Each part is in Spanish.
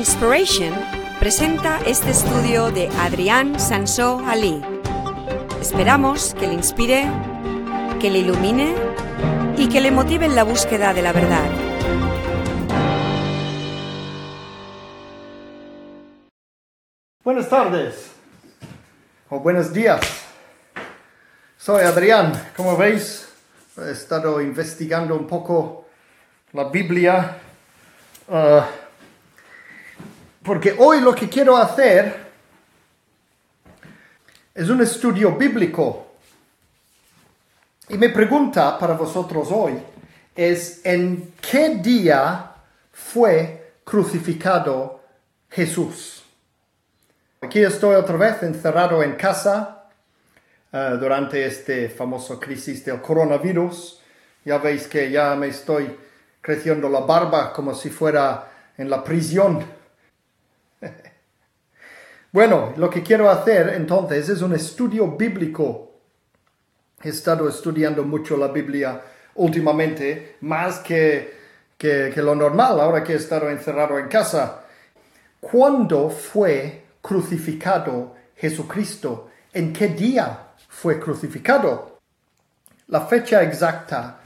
Inspiration presenta este estudio de Adrián Sansó Ali. Esperamos que le inspire, que le ilumine y que le motive en la búsqueda de la verdad. Buenas tardes o buenos días. Soy Adrián. Como veis, he estado investigando un poco la Biblia. uh, porque hoy lo que quiero hacer es un estudio bíblico. Y mi pregunta para vosotros hoy es, ¿en qué día fue crucificado Jesús? Aquí estoy otra vez encerrado en casa eh, durante este famoso crisis del coronavirus. Ya veis que ya me estoy creciendo la barba como si fuera en la prisión. Bueno, lo que quiero hacer entonces es un estudio bíblico. He estado estudiando mucho la Biblia últimamente, más que, que, lo normal, ahora que he estado encerrado en casa. ¿Cuándo fue crucificado Jesucristo? ¿En qué día fue crucificado? La fecha exacta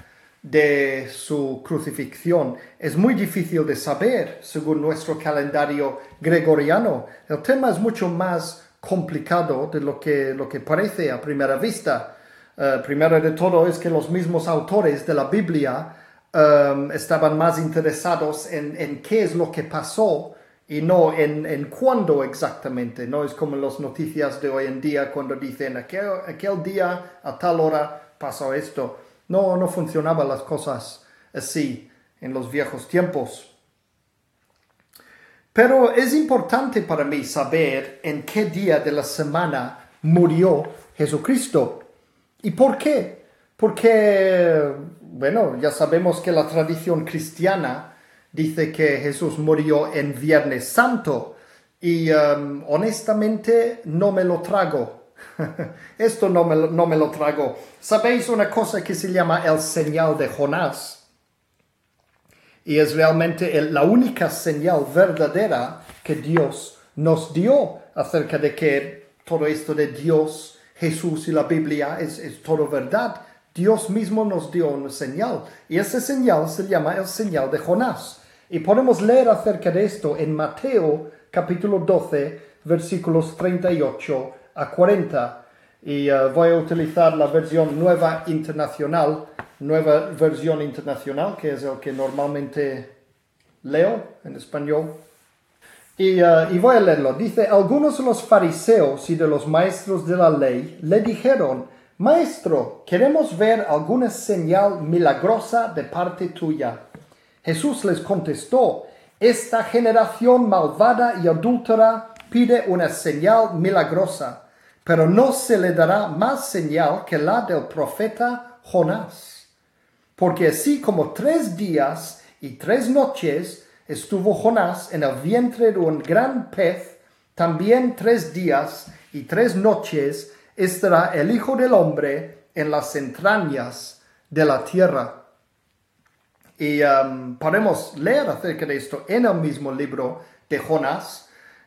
de su crucifixión es muy difícil de saber según nuestro calendario gregoriano. El tema es mucho más complicado de lo que, lo que parece a primera vista. Uh, primero de todo es que los mismos autores de la Biblia um, estaban más interesados en, en, qué es lo que pasó y no en, en cuándo exactamente. No es como las noticias de hoy en día cuando dicen aquel, aquel día a tal hora pasó esto. No, no funcionaban las cosas así en los viejos tiempos. Pero es importante para mí saber en qué día de la semana murió Jesucristo. ¿Y por qué? Porque, bueno, ya sabemos que la tradición cristiana dice que Jesús murió en Viernes Santo y um, honestamente no me lo trago. Esto no me, no me lo trago. ¿Sabéis una cosa que se llama el señal de Jonás? Y es realmente la única señal verdadera que Dios nos dio acerca de que todo esto de Dios, Jesús y la Biblia es, es todo verdad. Dios mismo nos dio una señal. Y esa señal se llama el señal de Jonás. Y podemos leer acerca de esto en Mateo capítulo 12, versículos 38 a 40 y uh, voy a utilizar la versión nueva internacional, nueva versión internacional, que es el que normalmente leo en español. Y, uh, y, voy a leerlo. Dice, algunos de los fariseos y de los maestros de la ley le dijeron, Maestro, queremos ver alguna señal milagrosa de parte tuya. Jesús les contestó, esta generación malvada y adúltera pide una señal milagrosa pero no se le dará más señal que la del profeta Jonás. Porque así como tres días y tres noches estuvo Jonás en el vientre de un gran pez, también tres días y tres noches estará el Hijo del Hombre en las entrañas de la tierra. Y um, podemos leer acerca de esto en el mismo libro de Jonás,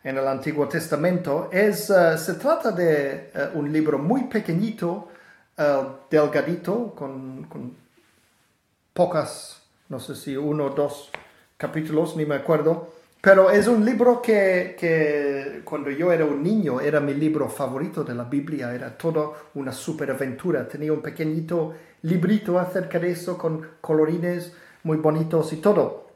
en el Antiguo Testamento. Es, uh, se trata de uh, un libro muy pequeñito, uh, delgadito, con, con, pocas, no sé si uno o dos capítulos, ni me acuerdo. Pero es un libro que, que, cuando yo era un niño era mi libro favorito de la Biblia, era todo una superaventura. Tenía un pequeñito librito acerca de eso con colorines muy bonitos y todo.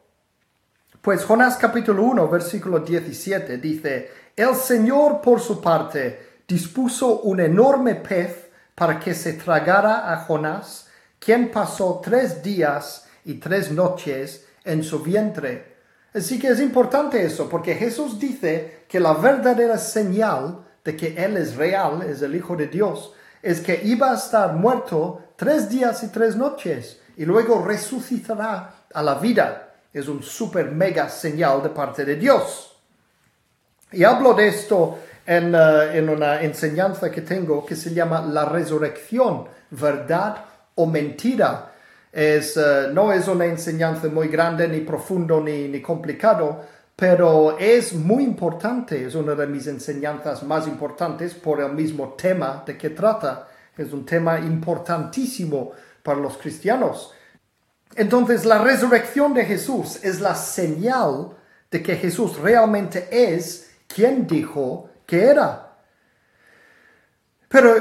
Pues Jonás capítulo 1, versículo 17 dice, El Señor por su parte dispuso un enorme pez para que se tragara a Jonás, quien pasó tres días y tres noches en su vientre. Así que es importante eso, porque Jesús dice que la verdadera señal de que Él es real, es el Hijo de Dios, es que iba a estar muerto tres días y tres noches y luego resucitará a la vida es un super mega señal de parte de Dios. Y hablo de esto en, uh, en, una enseñanza que tengo que se llama la resurrección, verdad o mentira. Es, uh, no es una enseñanza muy grande, ni profundo, ni, ni complicado, pero es muy importante, es una de mis enseñanzas más importantes por el mismo tema de que trata. Es un tema importantísimo para los cristianos. Entonces, la resurrección de Jesús es la señal de que Jesús realmente es quien dijo que era. Pero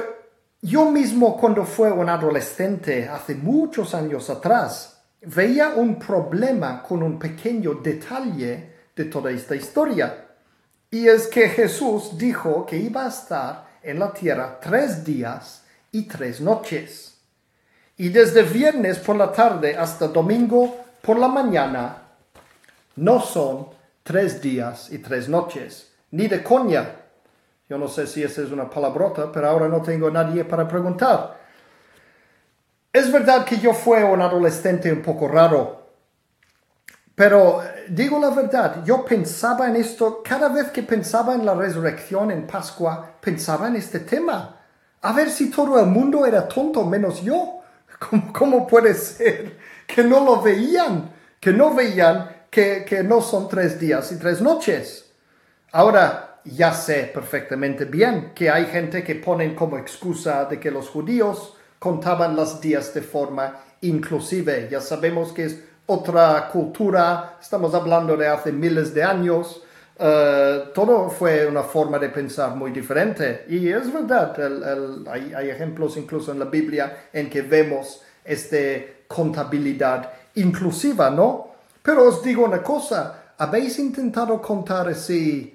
yo mismo cuando fue un adolescente hace muchos años atrás, veía un problema con un pequeño detalle de toda esta historia. Y es que Jesús dijo que iba a estar en la tierra tres días y tres noches. Y desde viernes por la tarde hasta domingo por la mañana no son tres días y tres noches, ni de coña. Yo no sé si esa es una palabrota, pero ahora no tengo nadie para preguntar. Es verdad que yo fui un adolescente un poco raro, pero eh, digo la verdad, yo pensaba en esto, cada vez que pensaba en la resurrección en Pascua, pensaba en este tema. A ver si todo el mundo era tonto menos yo. ¿Cómo, puede ser que no lo veían? Que no veían que, que no son tres días y tres noches. Ahora ya sé perfectamente bien que hay gente que ponen como excusa de que los judíos contaban los días de forma inclusive. Ya sabemos que es otra cultura, estamos hablando de hace miles de años. Eh, todo fue una forma de pensar muy diferente. Y es verdad, hay, ejemplos incluso en la Biblia en que vemos esta contabilidad inclusiva, ¿no? Pero os digo una cosa, ¿habéis intentado contar así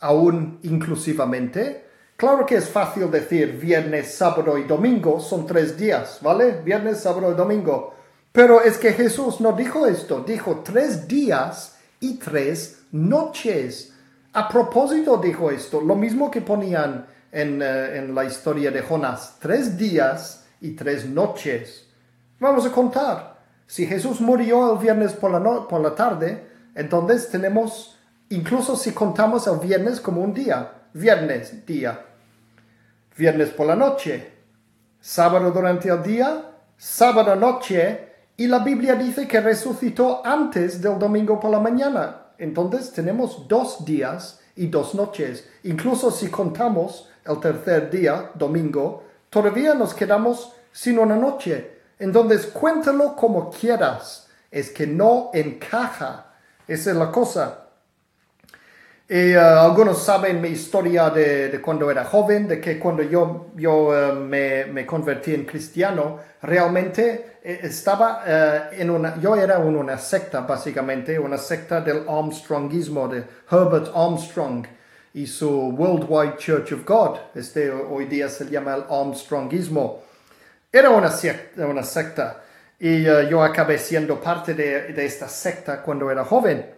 aún inclusivamente? Claro que es fácil decir viernes, sábado y domingo son tres días, ¿vale? Viernes, sábado y domingo. Pero es que Jesús no dijo esto, dijo tres días y tres noches. A propósito dijo esto, lo mismo que ponían en, eh, en la historia de Jonás, tres días y tres noches. Vamos a contar. Si Jesús murió el viernes por la, por la tarde, entonces tenemos, incluso si contamos el viernes como un día, viernes, día, viernes por la noche, sábado durante el día, sábado noche, y la Biblia dice que resucitó antes del domingo por la mañana. Entonces tenemos dos días y dos noches. Incluso si contamos el tercer día, domingo, todavía nos quedamos sin una noche. Entonces cuéntalo como quieras, es que no encaja. Esa es la cosa. Y, eh, algunos saben mi historia de, cuando era joven, de que cuando yo, yo eh, me, me, convertí en cristiano, realmente eh, estaba en una, yo era en una secta básicamente, una secta del Armstrongismo, de Herbert Armstrong y su Worldwide Church of God. Este hoy día se llama el Armstrongismo. Era una secta, una secta y uh, yo acabé siendo parte de, de, esta secta cuando era joven.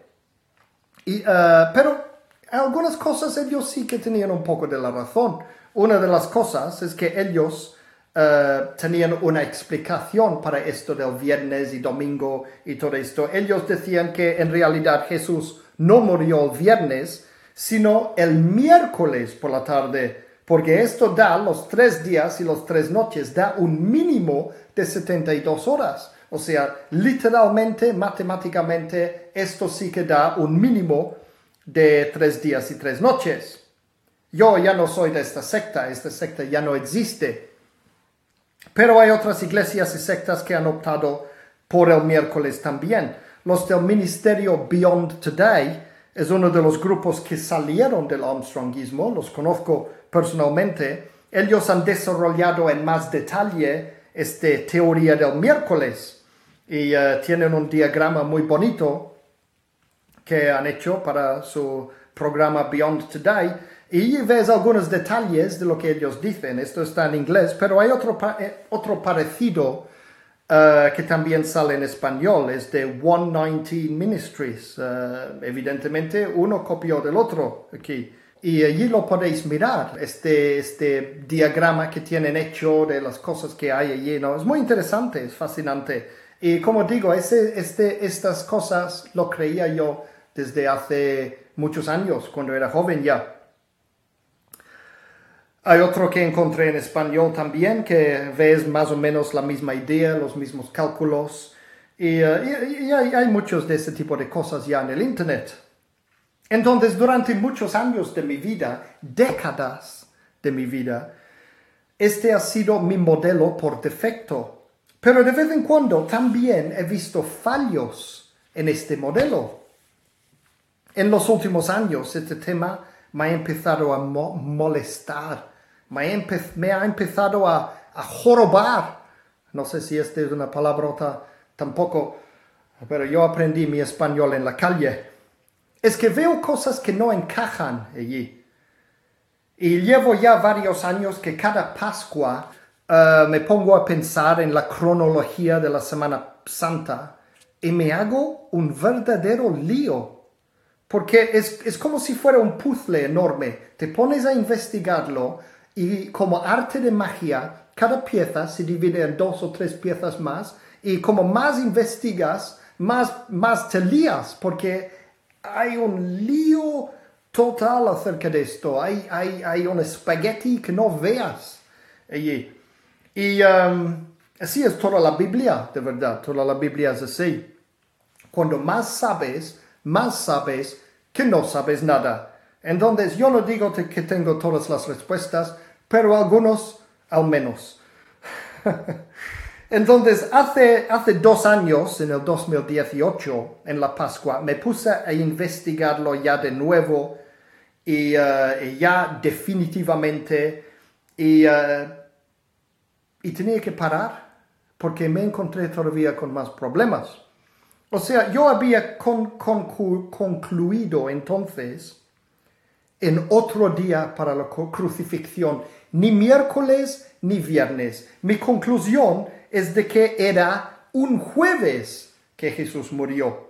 Y, uh, pero algunas cosas ellos sí que tenían un poco de la razón. Una de las cosas es que ellos uh, tenían una explicación para esto del viernes y domingo y todo esto. Ellos decían que en realidad Jesús no murió el viernes, sino el miércoles por la tarde porque esto da los tres días y los tres noches, da un mínimo de 72 horas. O sea, literalmente, matemáticamente, esto sí que da un mínimo de tres días y tres noches. Yo ya no soy de esta secta, esta secta ya no existe. Pero hay otras iglesias y sectas que han optado por el miércoles también. Los del ministerio Beyond Today es uno de los grupos que salieron del Armstrongismo, los conozco personalmente, ellos han desarrollado en más detalle esta teoría del miércoles y eh, tienen un diagrama muy bonito que han hecho para su programa Beyond Today y ves algunos detalles de lo que ellos dicen. Esto está en inglés, pero hay otro, eh, otro parecido eh, que también sale en español, es de 119 Ministries. evidentemente uno copió del otro aquí. Y allí lo podéis mirar, este, este diagrama que tienen hecho de las cosas que hay allí, ¿no? Es muy interesante, es fascinante. Y como digo, ese, este, estas cosas lo creía yo desde hace muchos años, cuando era joven ya. Hay otro que encontré en español también, que ves más o menos la misma idea, los mismos cálculos. Y, y hay, hay muchos de ese tipo de cosas ya en el Internet. Entonces, durante muchos años de mi vida, décadas de mi vida, este ha sido mi modelo por defecto. Pero de vez en cuando también he visto fallos en este modelo. En los últimos años, este tema me ha empezado a molestar, me ha, empezado a, a jorobar. No sé si esta es una palabrota tampoco, pero yo aprendí mi español en la calle es que veo cosas que no encajan allí. Y llevo ya varios años que cada Pascua eh, me pongo a pensar en la cronología de la Semana Santa y me hago un verdadero lío. Porque es, es como si fuera un puzzle enorme. Te pones a investigarlo y como arte de magia, cada pieza se divide en dos o tres piezas más y como más investigas, más, más te lías porque hay un lío total acerca de esto. Hay, hay, hay un espagueti que no veas allí. Y um, así es toda la Biblia, de verdad. Toda la Biblia es así. Cuando más sabes, más sabes que no sabes nada. Entonces yo no digo que tengo todas las respuestas, pero algunos al menos. Entonces, hace, hace dos años, en el 2018, en la Pascua, me puse a investigarlo ya de nuevo y, eh, ya definitivamente y, eh, y tenía que parar porque me encontré todavía con más problemas. O sea, yo había concluido entonces en otro día para la crucifixión, ni miércoles ni viernes. Mi conclusión es de que era un jueves que Jesús murió.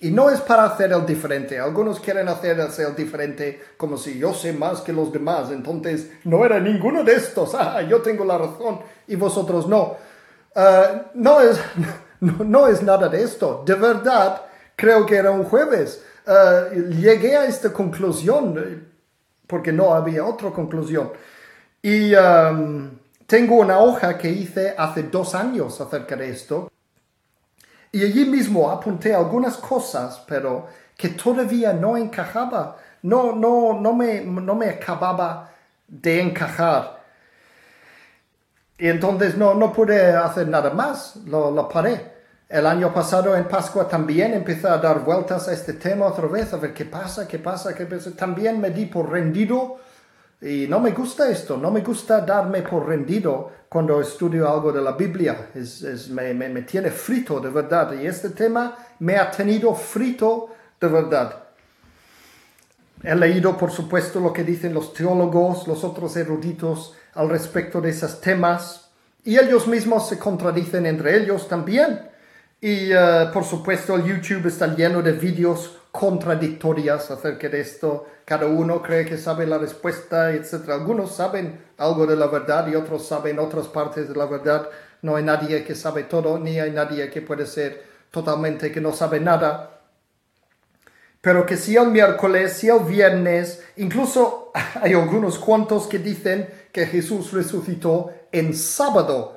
Y no es para hacer el diferente. Algunos quieren hacer el diferente como si yo sé más que los demás. Entonces no era ninguno de estos. Ah, yo tengo la razón y vosotros no. Ah, no, es, no, es nada de esto. De verdad, creo que era un jueves. Ah, llegué a esta conclusión eh, porque no había otra conclusión. Y tengo una hoja que hice hace dos años acerca de esto y allí mismo apunté algunas cosas, pero que todavía no encajaba, no, no, no, me, no me acababa de encajar. Y entonces no, no pude hacer nada más, lo, lo paré. El año pasado en Pascua también empecé a dar vueltas a este tema otra vez, a ver qué pasa, qué pasa, qué pasa. También me di por rendido y no me gusta esto, no me gusta darme por rendido cuando estudio algo de la Biblia. Es, me, me, tiene frito de verdad. Y este tema me ha tenido frito de verdad. He leído, por supuesto, lo que dicen los teólogos, los otros eruditos al respecto de esos temas. Y ellos mismos se contradicen entre ellos también. Y, eh, por supuesto, el YouTube está lleno de vídeos contradictorias acerca de esto. Cada uno cree que sabe la respuesta, etc. Algunos saben algo de la verdad y otros saben otras partes de la verdad. No hay nadie que sabe todo, ni hay nadie que puede ser totalmente que no sabe nada. Pero que si el miércoles, si el viernes, incluso hay algunos cuantos que dicen que Jesús resucitó en sábado.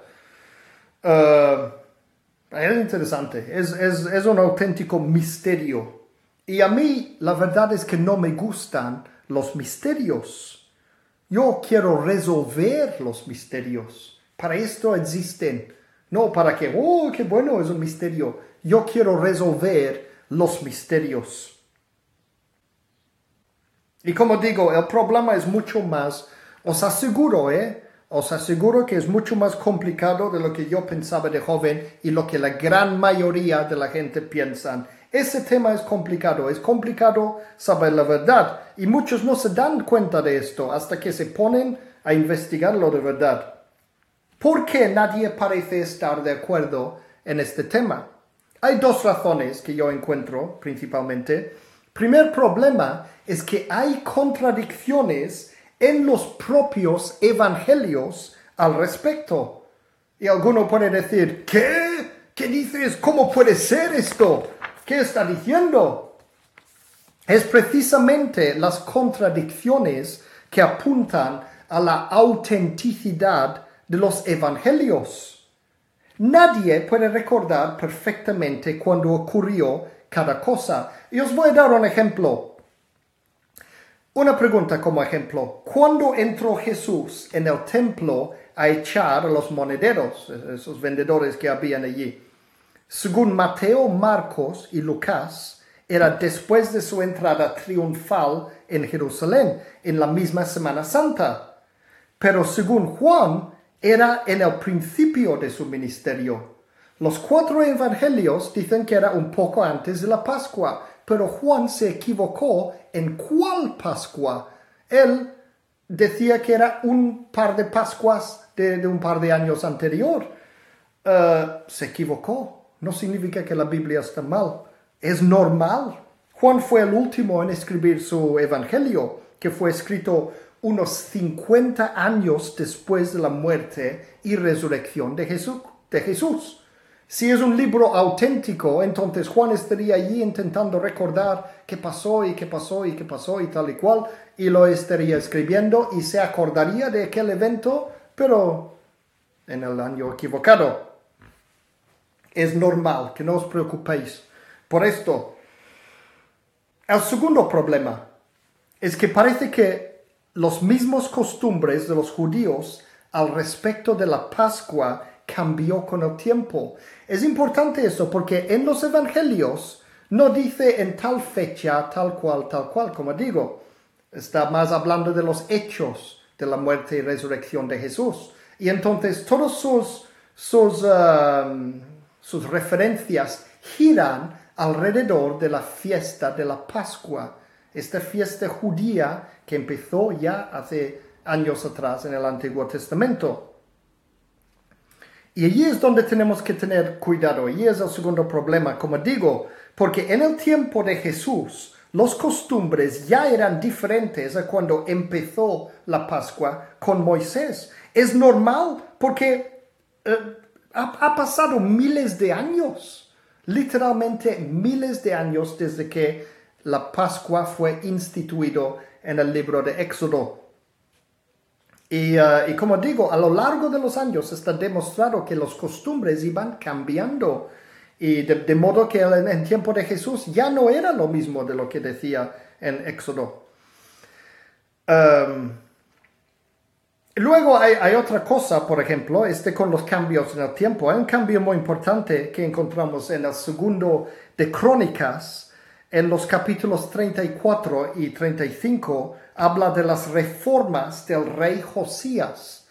Uh, es interesante, es, es, es un auténtico misterio y a mí la verdad es que no me gustan los misterios. Yo quiero resolver los misterios. Para esto existen. No para que, oh, qué bueno es un misterio. Yo quiero resolver los misterios. Y como digo, el problema es mucho más, os aseguro, ¿eh? Os aseguro que es mucho más complicado de lo que yo pensaba de joven y lo que la gran mayoría de la gente piensan ese tema es complicado, es complicado saber la verdad y muchos no se dan cuenta de esto hasta que se ponen a investigarlo de verdad. ¿Por qué nadie parece estar de acuerdo en este tema? Hay dos razones que yo encuentro principalmente. Primer problema es que hay contradicciones en los propios evangelios al respecto. Y alguno puede decir, ¿qué? ¿Qué dices? ¿Cómo puede ser esto? ¿Qué está diciendo? Es precisamente las contradicciones que apuntan a la autenticidad de los evangelios. Nadie puede recordar perfectamente cuándo ocurrió cada cosa. Y os voy a dar un ejemplo. Una pregunta como ejemplo. ¿Cuándo entró Jesús en el templo a echar los monederos, esos vendedores que habían allí? Según Mateo, Marcos y Lucas, era después de su entrada triunfal en Jerusalén, en la misma Semana Santa. Pero según Juan, era en el principio de su ministerio. Los cuatro evangelios dicen que era un poco antes de la Pascua, pero Juan se equivocó en cuál Pascua. Él decía que era un par de Pascuas de, un par de años anterior. Eh, se equivocó. No significa que la Biblia está mal. Es normal. Juan fue el último en escribir su evangelio, que fue escrito unos 50 años después de la muerte y resurrección de Jesús. De Jesús. Si es un libro auténtico, entonces Juan estaría allí intentando recordar qué pasó y qué pasó y qué pasó y tal y cual, y lo estaría escribiendo y se acordaría de aquel evento, pero en el año equivocado. Es normal que no os preocupéis por esto. El segundo problema es que parece que los mismos costumbres de los judíos al respecto de la Pascua cambió con el tiempo. Es importante eso porque en los evangelios no dice en tal fecha, tal cual, tal cual, como digo. Está más hablando de los hechos de la muerte y resurrección de Jesús. Y entonces todas sus, sus, um, sus referencias giran alrededor de la fiesta de la Pascua, esta fiesta judía que empezó ya hace años atrás en el Antiguo Testamento. Y allí es donde tenemos que tener cuidado. Y es el segundo problema, como digo, porque en el tiempo de Jesús los costumbres ya eran diferentes a cuando empezó la Pascua con Moisés. Es normal porque eh, ha, pasado miles de años, literalmente miles de años desde que la Pascua fue instituido en el libro de Éxodo. Uh, y, como digo, a lo largo de los años está demostrado que las costumbres iban cambiando. Y de, modo que en, el tiempo de Jesús ya no era lo mismo de lo que decía en Éxodo. Um, luego hay, hay, otra cosa, por ejemplo, este con los cambios en el tiempo. Hay un cambio muy importante que encontramos en el segundo de Crónicas, en los capítulos 34 y 35 habla de las reformas del rey Josías.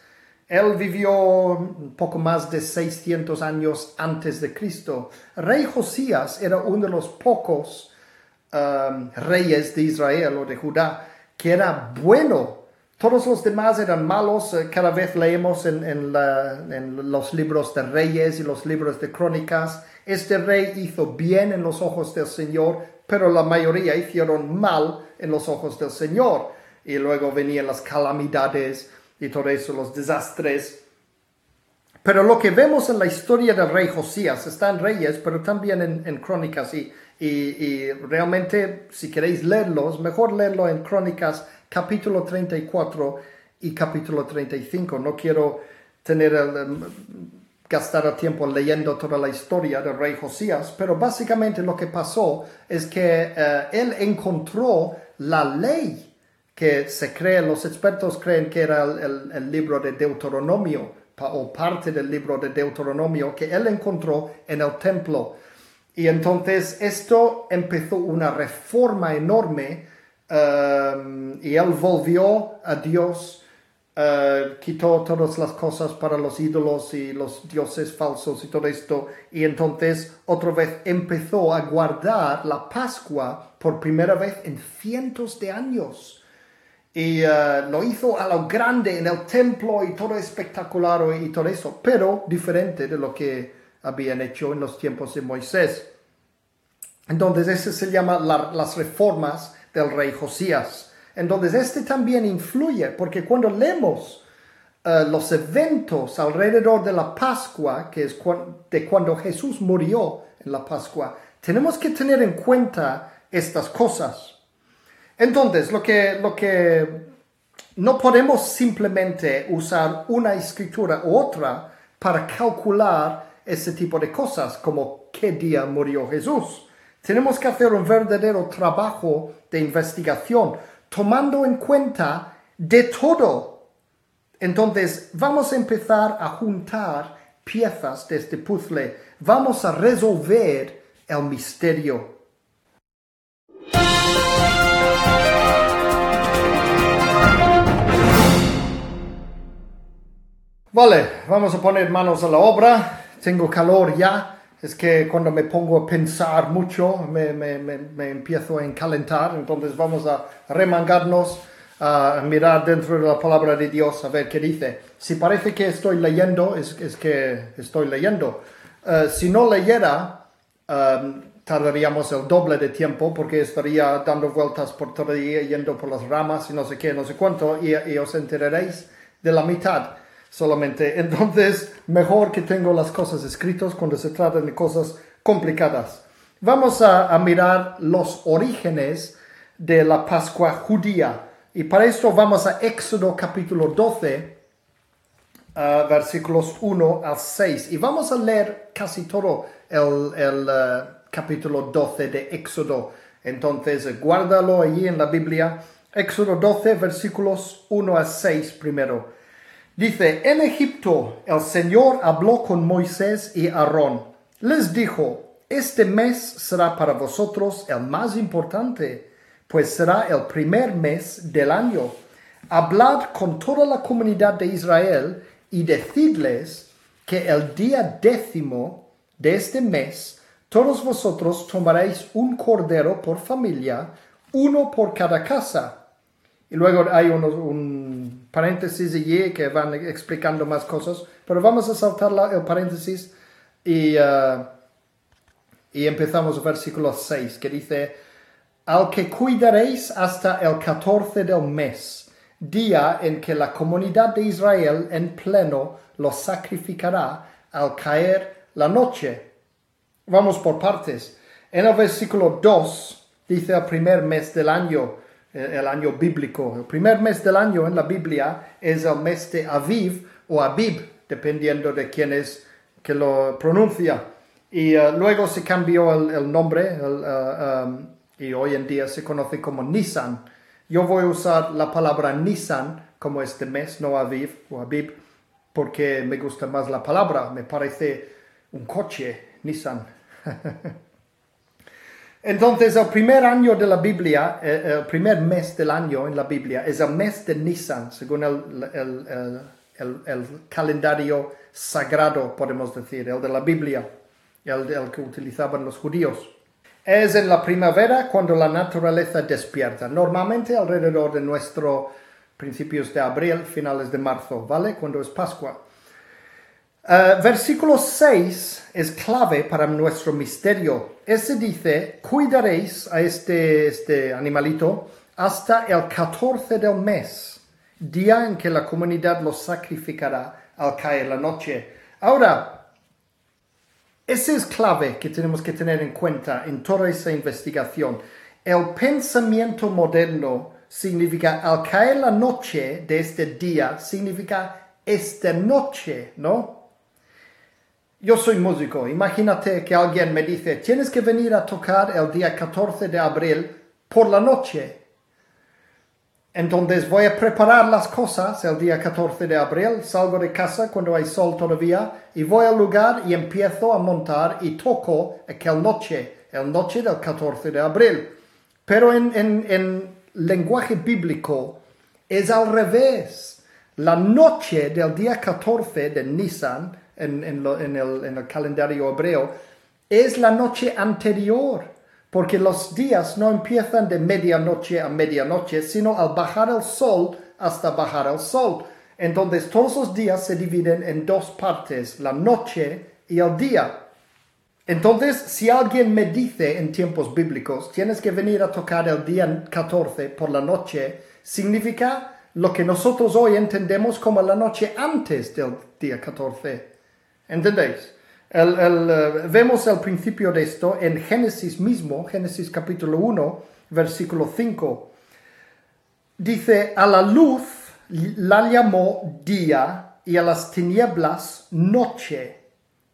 Él vivió un poco más de 600 años antes de Cristo. Rey Josías era uno de los pocos um, reyes de Israel o de Judá que era bueno. Todos los demás eran malos. Eh, cada vez leemos en, en los libros de reyes y los libros de crónicas. Este rey hizo bien en los ojos del Señor, pero la mayoría hicieron mal en los ojos del Señor y luego venían las calamidades y todo eso, los desastres. Pero lo que vemos en la historia del rey Josías está en Reyes, pero también en, Crónicas. Y, y, realmente, si queréis leerlos, mejor leerlo en Crónicas capítulo 34 y capítulo 35. No quiero tener el, gastar tiempo leyendo toda la historia del rey Josías, pero básicamente lo que pasó es que eh, él encontró la ley que se cree, los expertos creen que era el, libro de Deuteronomio o parte del libro de Deuteronomio que él encontró en el templo. Y entonces esto empezó una reforma enorme um, y él volvió a Dios, uh, quitó todas las cosas para los ídolos y los dioses falsos y todo esto. Y entonces otra vez empezó a guardar la Pascua por primera vez en cientos de años y eh, lo hizo a lo grande en el templo y todo espectacular y todo eso, pero diferente de lo que habían hecho en los tiempos de Moisés. Entonces, ese se llama las reformas del rey Josías. Entonces, este también influye, porque cuando leemos eh, los eventos alrededor de la Pascua, que es de cuando Jesús murió en la Pascua, tenemos que tener en cuenta estas cosas. Entonces, lo que, lo que no podemos simplemente usar una escritura u otra para calcular ese tipo de cosas, como qué día murió Jesús. Tenemos que hacer un verdadero trabajo de investigación. tomando en cuenta de todo. Entonces, vamos a empezar a juntar piezas de este puzzle. Vamos a resolver el misterio. Vale, vamos a poner manos a la obra. Tengo calor ya. Es que cuando me pongo a pensar mucho me, empiezo a encalentar. Entonces vamos a remangarnos, a mirar dentro de la palabra de Dios a ver qué dice. Si parece que estoy leyendo, es, que estoy leyendo. Eh, si no leyera, um, tardaríamos el doble de tiempo porque estaría dando vueltas por todo día, yendo por las ramas y no sé qué, no sé cuánto, y, y os enteraréis de la mitad solamente. Entonces, mejor que tengo las cosas escritas cuando se trata de cosas complicadas. Vamos a, mirar los orígenes de la Pascua judía. Y para esto vamos a Éxodo capítulo 12, versículos 1 al 6. Y vamos a leer casi todo el, el uh, capítulo 12 de Éxodo. Entonces, guárdalo allí en la Biblia. Éxodo 12, versículos 1 al 6 primero. Dice, en Egipto el Señor habló con Moisés y Aarón. Les dijo, este mes será para vosotros el más importante, pues será el primer mes del año. Hablad con toda la comunidad de Israel y decidles que el día décimo de este mes todos vosotros tomaréis un cordero por familia, uno por cada casa. Y luego hay un paréntesis allí que van explicando más cosas, pero vamos a saltar el paréntesis y, uh, y empezamos el versículo 6 que dice, al que cuidaréis hasta el 14 del mes, día en que la comunidad de Israel en pleno lo sacrificará al caer la noche. Vamos por partes. En el versículo 2 dice el primer mes del año, el año bíblico. El primer mes del año en la Biblia es el mes de Aviv o Abib, dependiendo de quién es que lo pronuncia. Y uh, luego se cambió el, nombre uh, um, y hoy en día se conoce como Nisan. Yo voy a usar la palabra Nisan como este mes, no Aviv o Abib, porque me gusta más la palabra. Me parece un coche, Nissan. Entonces, el primer año de la Biblia, eh, el primer mes del año en la Biblia, es el mes de Nisan, según el, calendario sagrado, podemos decir, el de la Biblia, el, que utilizaban los judíos. Es en la primavera cuando la naturaleza despierta, normalmente alrededor de nuestros principios de abril, finales de marzo, ¿vale? Cuando es Pascua. Uh, versículo 6 es clave para nuestro misterio. Ese dice, cuidaréis a este, este animalito hasta el 14 del mes, día en que la comunidad lo sacrificará al caer la noche. Ahora, ese es clave que tenemos que tener en cuenta en toda esa investigación. El pensamiento moderno significa al caer la noche de este día, significa esta noche, ¿no? Yo soy músico. Imagínate que alguien me dice, tienes que venir a tocar el día 14 de abril por la noche. Entonces voy a preparar las cosas el día 14 de abril, salgo de casa cuando hay sol todavía y voy al lugar y empiezo a montar y toco aquel noche, el noche del 14 de abril. Pero en, en, en lenguaje bíblico es al revés. La noche del día 14 de Nisan en, el, calendario hebreo, es la noche anterior, porque los días no empiezan de medianoche a medianoche, sino al bajar el sol hasta bajar el sol. Entonces todos los días se dividen en dos partes, la noche y el día. Entonces, si alguien me dice en tiempos bíblicos, tienes que venir a tocar el día 14 por la noche, significa lo que nosotros hoy entendemos como la noche antes del día 14. ¿Entendéis? Eh, vemos el principio de esto en Génesis mismo, Génesis capítulo 1, versículo 5. Dice, a la luz la llamó día y a las tinieblas noche.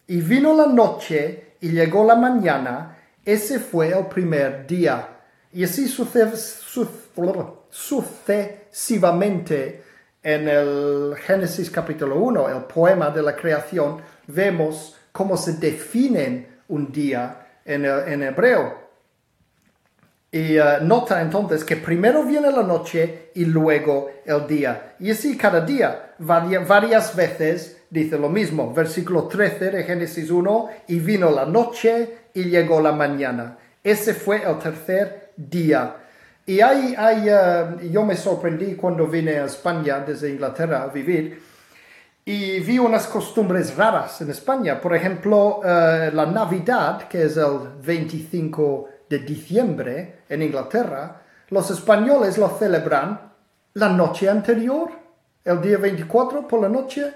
Y vino la noche y llegó la mañana, ese fue el primer día. Y así sucesivamente en el Génesis capítulo 1, el poema de la creación, vemos cómo se definen un día en, en hebreo. Y uh, nota entonces que primero viene la noche y luego el día. Y así cada día, varias veces dice lo mismo. Versículo 13 de Génesis 1, y vino la noche y llegó la mañana. Ese fue el tercer día. Y hay, hay, uh, yo me sorprendí cuando vine a España desde Inglaterra a vivir y vi unas costumbres raras en España. Por ejemplo, uh, la Navidad, que es el 25 de diciembre en Inglaterra, los españoles lo celebran la noche anterior, el día 24 por la noche.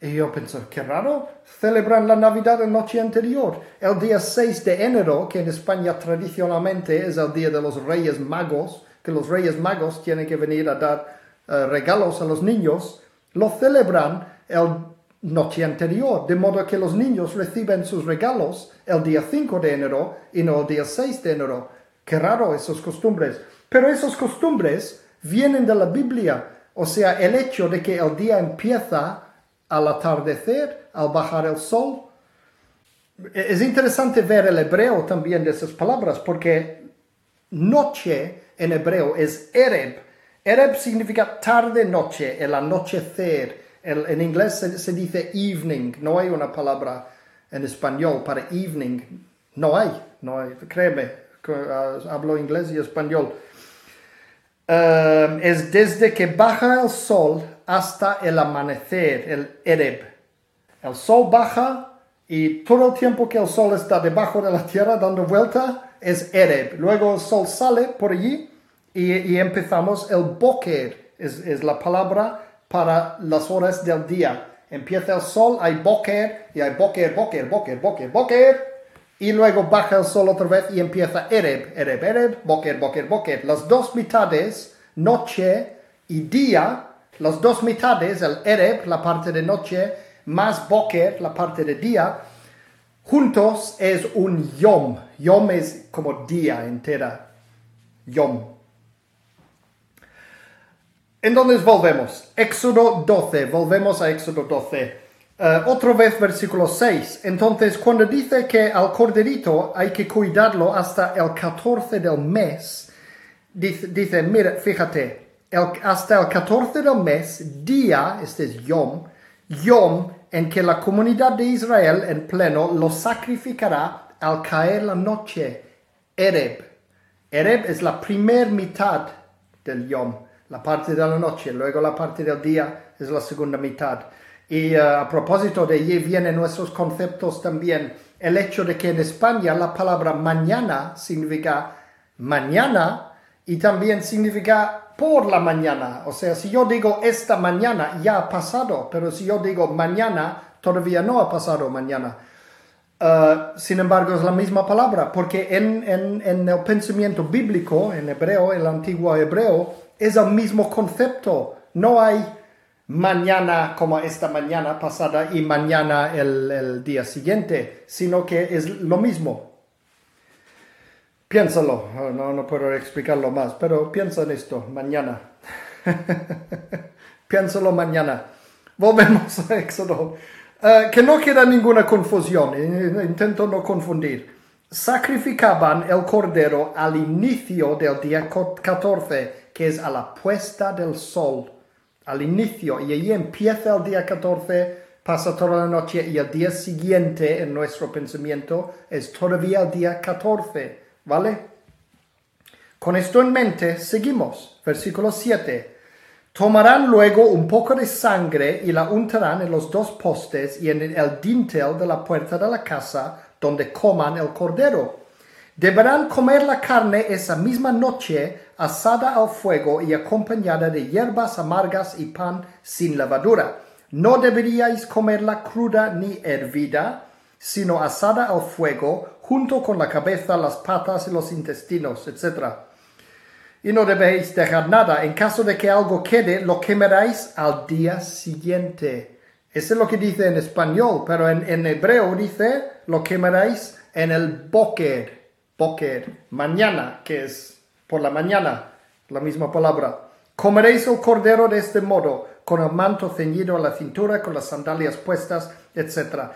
Y yo pienso, qué raro, celebran la Navidad la noche anterior. El día 6 de enero, que en España tradicionalmente es el día de los Reyes Magos, que los Reyes Magos tienen que venir a dar eh, regalos a los niños, lo celebran el noche anterior, de modo que los niños reciben sus regalos el día 5 de enero y no el día 6 de enero. Qué raro esas costumbres. Pero esas costumbres vienen de la Biblia, o sea, el hecho de que el día empieza al atardecer, al bajar el sol. Es interesante ver el hebreo también de esas palabras, porque noche en hebreo es Ereb. Ereb significa tarde-noche, el anochecer. En inglés se, dice evening, no hay una palabra en español para evening. No hay, no hay, créeme, ah, hablo inglés y español. Um, es desde que baja el sol hasta el amanecer, el Ereb. El sol baja y todo el tiempo que el sol está debajo de la tierra dando vuelta es Ereb. Luego el sol sale por allí y, empezamos el Boker, es, la palabra para las horas del día. Empieza el sol, hay Boker y hay Boker, Boker, Boker, Boker, Boker. Y luego baja el sol otra vez y empieza Ereb, Ereb, Ereb, Boker, Boker, Boker. Las dos mitades, noche y día, las dos mitades, el Ereb, la parte de noche, más Boker, la parte de día, juntos es un Yom. Yom es como día entera. Yom. Entonces volvemos. Éxodo 12. Volvemos a Éxodo 12. Uh, otra vez versículo 6. Entonces, cuando dice que al corderito hay que cuidarlo hasta el 14 del mes, dice, dice mira, fíjate, hasta el 14 del mes, día, este es Yom, Yom en que la comunidad de Israel en pleno lo sacrificará al caer la noche, Ereb. Ereb es la primer mitad del Yom, la parte de la noche, luego la parte del día es la segunda mitad. Y uh, a propósito de allí vienen nuestros conceptos también. El hecho de que en España la palabra mañana significa mañana y también significa por la mañana. O sea, si yo digo esta mañana, ya ha pasado, pero si yo digo mañana, todavía no ha pasado mañana. Uh, sin embargo, es la misma palabra, porque en, en, en, el pensamiento bíblico, en hebreo, el antiguo hebreo, es el mismo concepto. No hay mañana como esta mañana pasada y mañana el, el día siguiente, sino que es lo mismo. Piénsalo, oh, no, no puedo explicarlo más, pero piensa en esto mañana. Piénsalo mañana. Volvemos a Éxodo. Eh, que no queda ninguna confusión, eh, intento no confundir. Sacrificaban el cordero al inicio del día 14, que es a la puesta del sol. Al inicio, y allí empieza el día 14, pasa toda la noche, y el día siguiente en nuestro pensamiento es todavía el día 14. ¿Vale? Con esto en mente, seguimos. Versículo 7. Tomarán luego un poco de sangre y la untarán en los dos postes y en el dintel de la puerta de la casa donde coman el cordero. Deberán comer la carne esa misma noche asada al fuego y acompañada de hierbas amargas y pan sin levadura. No deberíais comerla cruda ni hervida, sino asada al fuego, junto con la cabeza, las patas y los intestinos, etc. Y no debéis dejar nada. En caso de que algo quede, lo quemaréis al día siguiente. Eso es lo que dice en español, pero en, hebreo dice, lo quemaréis en el boker, boker, mañana, que es por la mañana. la misma palabra. Comeréis el cordero de este modo, con el manto ceñido a la cintura, con las sandalias puestas, etc.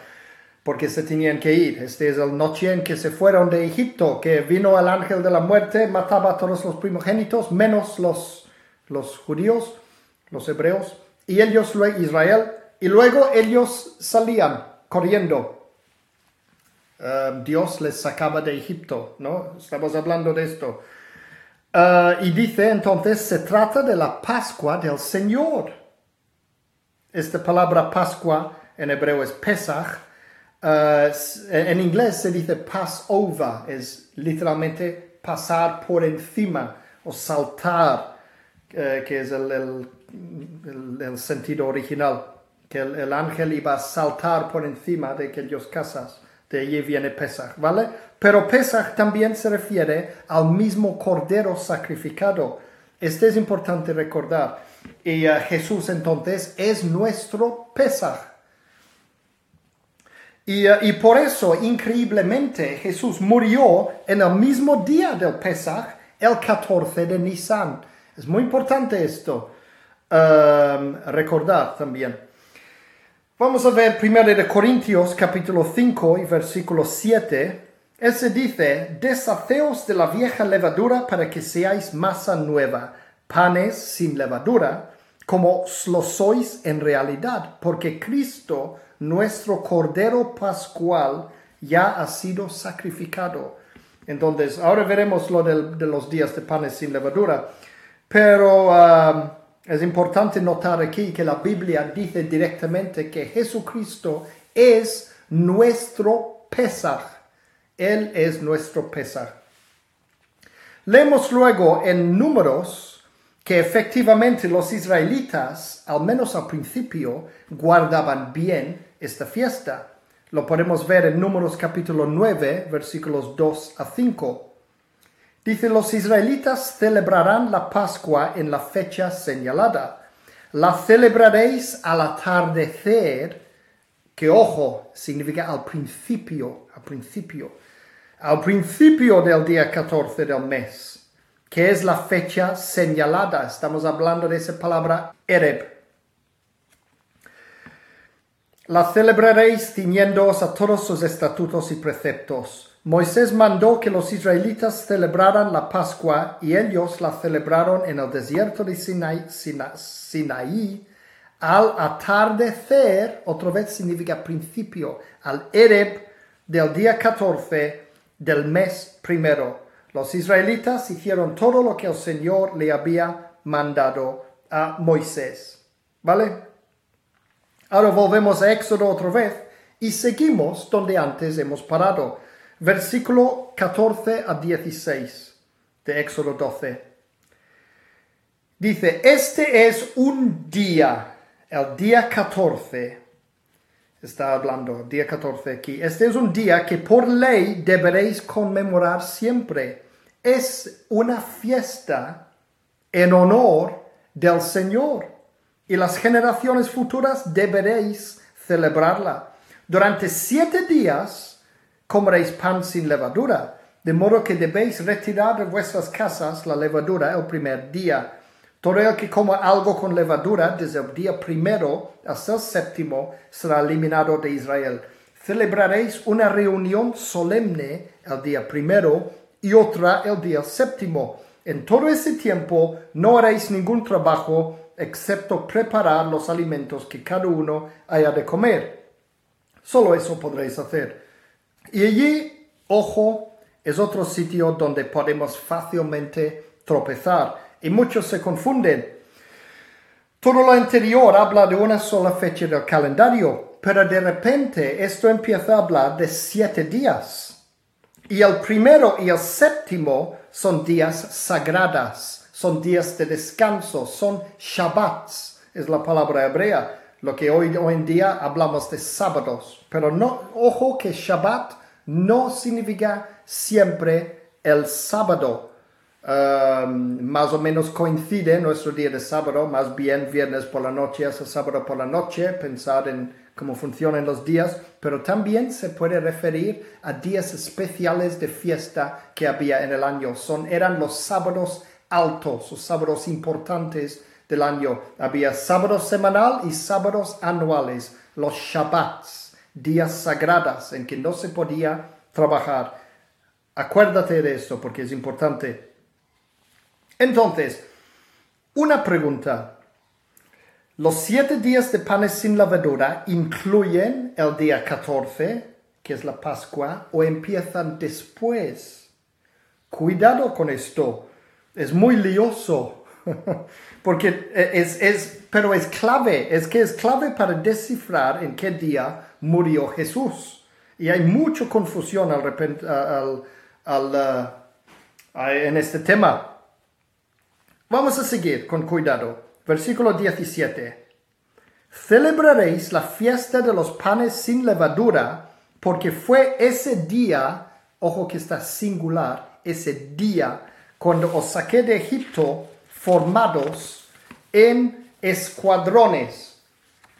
Porque se tenían que ir. Este es el noche en que se fueron de Egipto, que vino el ángel de la muerte, mataba a todos los primogénitos, menos los, los judíos, los hebreos, y ellos, Israel, y luego ellos salían corriendo. Eh, Dios les sacaba de Egipto, ¿no? Estamos hablando de esto. Eh, y dice entonces, se trata de la Pascua del Señor. Esta palabra Pascua en hebreo es Pesach. Eh, en inglés se dice Passover, es literalmente pasar por encima o saltar, que es el, el sentido original que el, ángel iba a saltar por encima de aquellos casas. De allí viene Pesach, ¿vale? Pero Pesach también se refiere al mismo cordero sacrificado. Este es importante recordar. Y uh, Jesús entonces es nuestro Pesach. Y, uh, y, por eso, increíblemente, Jesús murió en el mismo día del Pesach, el 14 de Nisan. Es muy importante esto um, recordar también. Vamos a ver 1 de Corintios capítulo 5 y versículo 7. Ese dice, deshaceos de la vieja levadura para que seáis masa nueva, panes sin levadura, como lo sois en realidad, porque Cristo, nuestro Cordero Pascual, ya ha sido sacrificado. Entonces, ahora veremos lo de, los días de panes sin levadura, pero... Um, es importante notar aquí que la Biblia dice directamente que Jesucristo es nuestro Pesach. Él es nuestro Pesach. Leemos luego en números que efectivamente los israelitas, al menos al principio, guardaban bien esta fiesta. Lo podemos ver en números capítulo 9, versículos 2 a 5. Dice, los israelitas celebrarán la Pascua en la fecha señalada. La celebraréis al atardecer, que ojo, significa al principio, al principio, al principio del día 14 del mes, que es la fecha señalada. Estamos hablando de esa palabra Ereb. La celebraréis ciñéndoos a todos sus estatutos y preceptos Moisés mandó que los israelitas celebraran la Pascua y ellos la celebraron en el desierto de Sinaí, al atardecer, otra vez significa principio, al Ereb del día 14 del mes primero. Los israelitas hicieron todo lo que el Señor le había mandado a Moisés. ¿Vale? Ahora volvemos a Éxodo otra vez y seguimos donde antes hemos parado versículo 14 a 16 de Éxodo 12. Dice, este es un día, el día 14, está hablando, día 14 aquí, este es un día que por ley deberéis conmemorar siempre. Es una fiesta en honor del Señor y las generaciones futuras deberéis celebrarla. Durante siete días comeréis pan sin levadura, de modo que debéis retirar de vuestras casas la levadura el primer día. Todo el que coma algo con levadura desde el día primero hasta el séptimo será eliminado de Israel. Celebraréis una reunión solemne el día primero y otra el día séptimo. En todo ese tiempo no haréis ningún trabajo excepto preparar los alimentos que cada uno haya de comer. Solo eso podréis hacer. Y allí, ojo, es otro sitio donde podemos fácilmente tropezar y muchos se confunden. Todo lo anterior habla de una sola fecha del calendario, pero de repente esto empieza a hablar de siete días. Y el primero y el séptimo son días sagradas, son días de descanso, son Shabbats, es la palabra hebrea lo que hoy, hoy en día hablamos de sábados. Pero no, ojo que Shabbat no significa siempre el sábado. Um, más o menos coincide nuestro día de sábado, más bien viernes por la noche hasta sábado por la noche, pensar en cómo funcionan los días, pero también se puede referir a días especiales de fiesta que había en el año. Son, eran los sábados altos o sábados importantes del año. Había sábados semanal y sábados anuales, los Shabbats, días sagrados en que no se podía trabajar. Acuérdate de esto porque es importante. Entonces, una pregunta. Los siete días de panes sin levadura incluyen el día 14, que es la Pascua, o empiezan después. Cuidado con esto. Es muy lioso. Porque es, es, pero es clave, es que es clave para descifrar en qué día murió Jesús. Y hay mucha confusión al, al, uh, en este tema. Vamos a seguir con cuidado. Versículo 17. Celebraréis la fiesta de los panes sin levadura, porque fue ese día, ojo que está singular, ese día, cuando os saqué de Egipto formados en escuadrones.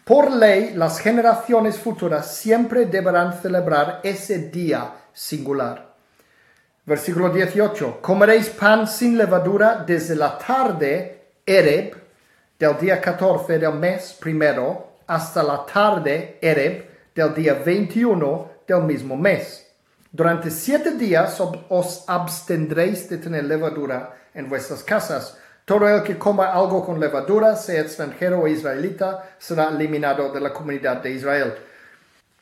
Por ley, las generaciones futuras siempre deberán celebrar ese día singular. Versículo 18. Comeréis pan sin levadura desde la tarde, Ereb, del día 14 del mes primero hasta la tarde, Ereb, del día 21 del mismo mes. Durante siete días os abstendréis de tener levadura en vuestras casas. Todo el que coma algo con levadura, sea extranjero o israelita, será eliminado de la comunidad de Israel.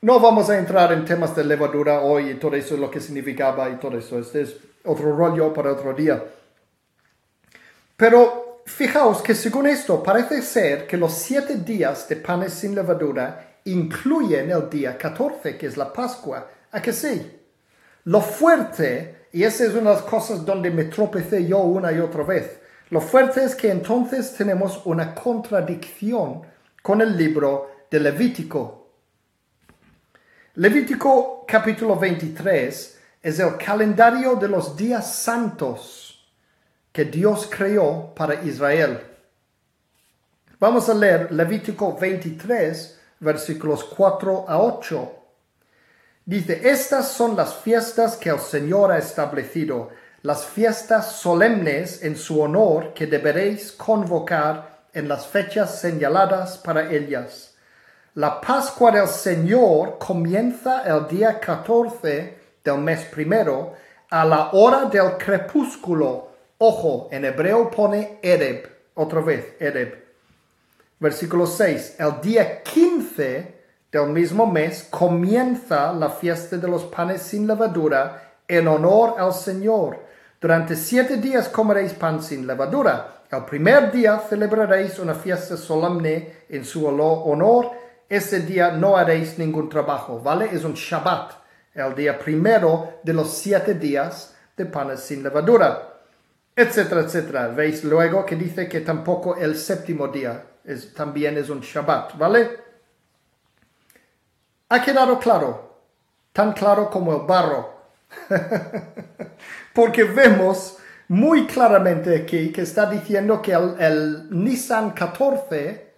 No vamos a entrar en temas de levadura hoy y todo eso, lo que significaba y todo eso. Este es otro rollo para otro día. Pero fijaos que según esto parece ser que los siete días de panes sin levadura incluyen el día 14, que es la Pascua. ¿A que sí? Lo fuerte, y esa es una de las cosas donde me tropecé yo una y otra vez, lo fuerte es que entonces tenemos una contradicción con el libro de Levítico. Levítico capítulo 23 es el calendario de los días santos que Dios creó para Israel. Vamos a leer Levítico 23, versículos 4 a 8. Dice, estas son las fiestas que el Señor ha establecido, las fiestas solemnes en su honor que deberéis convocar en las fechas señaladas para ellas. La Pascua del Señor comienza el día 14 del mes primero a la hora del crepúsculo Ojo, en hebreo pone Ereb, otra vez, Ereb. Versículo 6. El día 15 del mismo mes comienza la fiesta de los panes sin levadura en honor al Señor. Durante siete días comeréis pan sin levadura. El primer día celebraréis una fiesta solemne en su honor. Ese día no haréis ningún trabajo, ¿vale? Es un Shabbat, el día primero de los siete días de panes sin levadura etcétera, etcétera. Veis luego que dice que tampoco el séptimo día es, también es un Shabbat, ¿vale? Ha quedado claro, tan claro como el barro, porque vemos muy claramente aquí que está diciendo que el, el Nisan 14,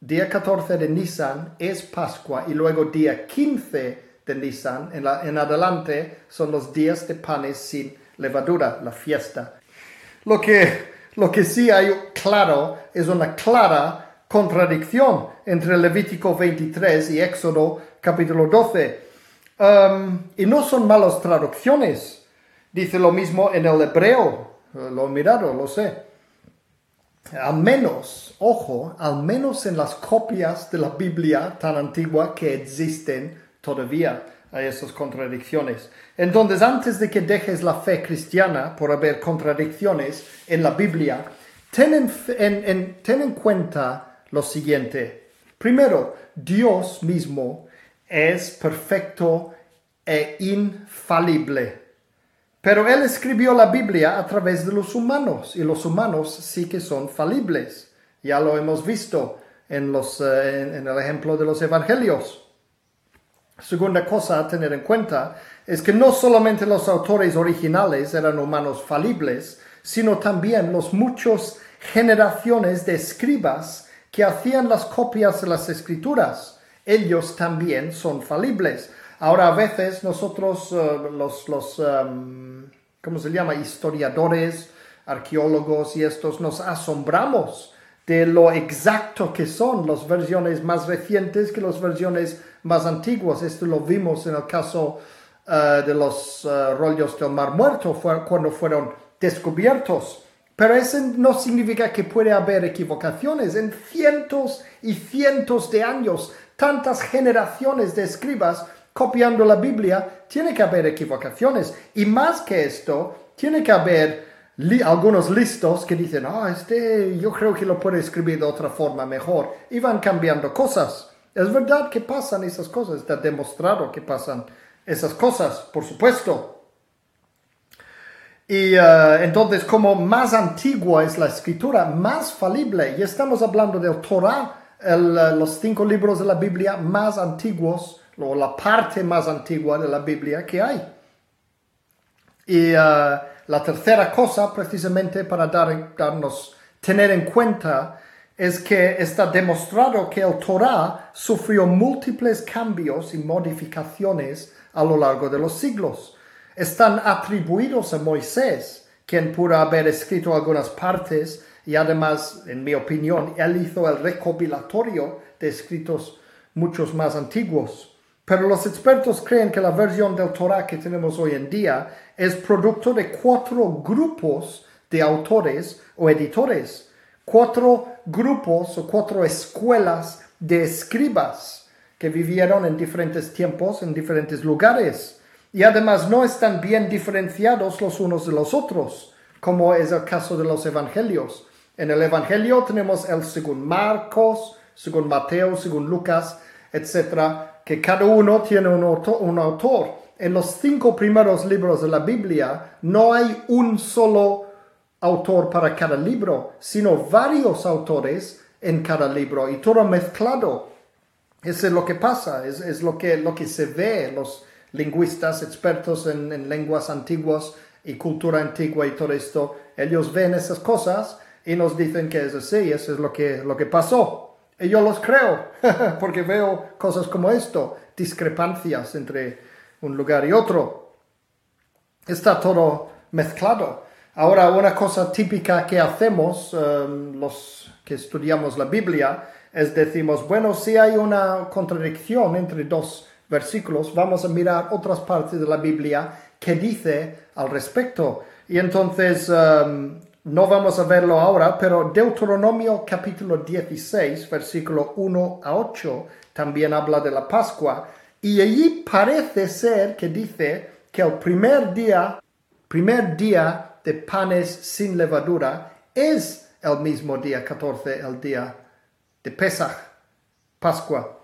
día 14 de Nisan es Pascua y luego día 15 de Nisan en, en adelante son los días de panes sin levadura, la fiesta. Lo que, lo que sí hay claro es una clara contradicción entre Levítico 23 y Éxodo capítulo 12. Um, y no son malas traducciones. Dice lo mismo en el hebreo. Lo he mirado, lo sé. Al menos, ojo, al menos en las copias de la Biblia tan antigua que existen todavía a esas contradicciones. Entonces, antes de que dejes la fe cristiana por haber contradicciones en la Biblia, ten en, ten en cuenta lo siguiente. Primero, Dios mismo es perfecto e infalible. Pero Él escribió la Biblia a través de los humanos y los humanos sí que son falibles. Ya lo hemos visto en, los, eh, en el ejemplo de los evangelios. Segunda cosa a tener en cuenta es que no solamente los autores originales eran humanos falibles, sino también los muchos generaciones de escribas que hacían las copias de las escrituras. Ellos también son falibles. Ahora a veces nosotros, eh, los, los um, ¿cómo se llama? Historiadores, arqueólogos y estos nos asombramos de lo exacto que son las versiones más recientes que las versiones más antiguas. Esto lo vimos en el caso eh, de los eh, rollos del Mar Muerto cuando fueron descubiertos. Pero eso no significa que puede haber equivocaciones. En cientos y cientos de años, tantas generaciones de escribas copiando la Biblia, tiene que haber equivocaciones. Y más que esto, tiene que haber algunos listos que dicen, ah, este yo creo que lo puede escribir de otra forma mejor. Y van cambiando cosas. Es verdad que pasan esas cosas, está demostrado que pasan esas cosas, por supuesto. Y uh, entonces, como más antigua es la escritura, más falible, y estamos hablando del Torah, el, uh, los cinco libros de la Biblia más antiguos, o la parte más antigua de la Biblia que hay. Y uh, la tercera cosa, precisamente para dar, darnos, tener en cuenta, es que está demostrado que el Torah sufrió múltiples cambios y modificaciones a lo largo de los siglos están atribuidos a Moisés, quien pudo haber escrito algunas partes y además, en mi opinión, él hizo el recopilatorio de escritos muchos más antiguos. Pero los expertos creen que la versión del Torah que tenemos hoy en día es producto de cuatro grupos de autores o editores, cuatro grupos o cuatro escuelas de escribas que vivieron en diferentes tiempos, en diferentes lugares y además no están bien diferenciados los unos de los otros, como es el caso de los evangelios. En el evangelio tenemos el según Marcos, según Mateo, según Lucas, etc., que cada uno tiene un autor, un autor. En los cinco primeros libros de la Biblia no hay un solo autor para cada libro, sino varios autores en cada libro y todo mezclado. Eso es lo que pasa, es, es lo, que, lo que se ve, los, lingüistas expertos en, lenguas antiguas y cultura antigua y todo esto, ellos ven esas cosas y nos dicen que es así, eso es lo que, lo que pasó. Y yo los creo, porque veo cosas como esto, discrepancias entre un lugar y otro. Está todo mezclado. Ahora, una cosa típica que hacemos um, los que estudiamos la Biblia es decimos, bueno, si hay una contradicción entre dos versículos, vamos a mirar otras partes de la Biblia que dice al respecto. Y entonces, um, no vamos a verlo ahora, pero Deuteronomio capítulo 16, versículo 1 a 8, también habla de la Pascua. Y allí parece ser que dice que el primer día, primer día de panes sin levadura es el mismo día 14, el día de Pesach, Pascua.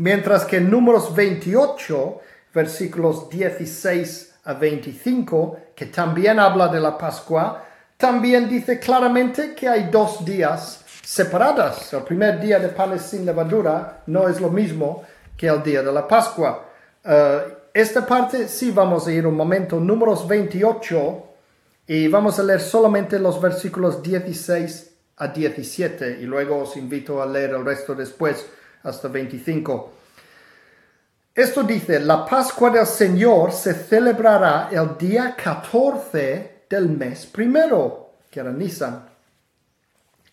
Mientras que en números 28, versículos 16 a 25, que también habla de la Pascua, también dice claramente que hay dos días separados. El primer día de panes sin levadura no es lo mismo que el día de la Pascua. Uh, esta parte sí vamos a ir un momento, números 28, y vamos a leer solamente los versículos 16 a 17, y luego os invito a leer el resto después hasta 25. Esto dice, la Pascua del Señor se celebrará el día 14 del mes primero, que era Nisan.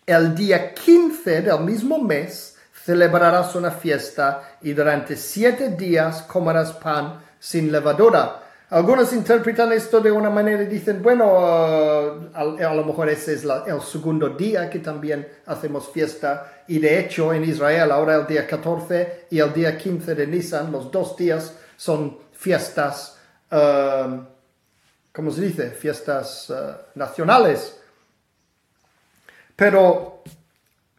El día 15 del mismo mes celebrarás una fiesta y durante siete días comerás pan sin levadura algunos interpretan esto de una manera y dicen, bueno, uh, a, lo mejor ese es el segundo día que también hacemos fiesta. Y de hecho en Israel ahora el día 14 y el día 15 de Nisan, los dos días son fiestas, um, ¿cómo se dice? Fiestas uh, nacionales. Pero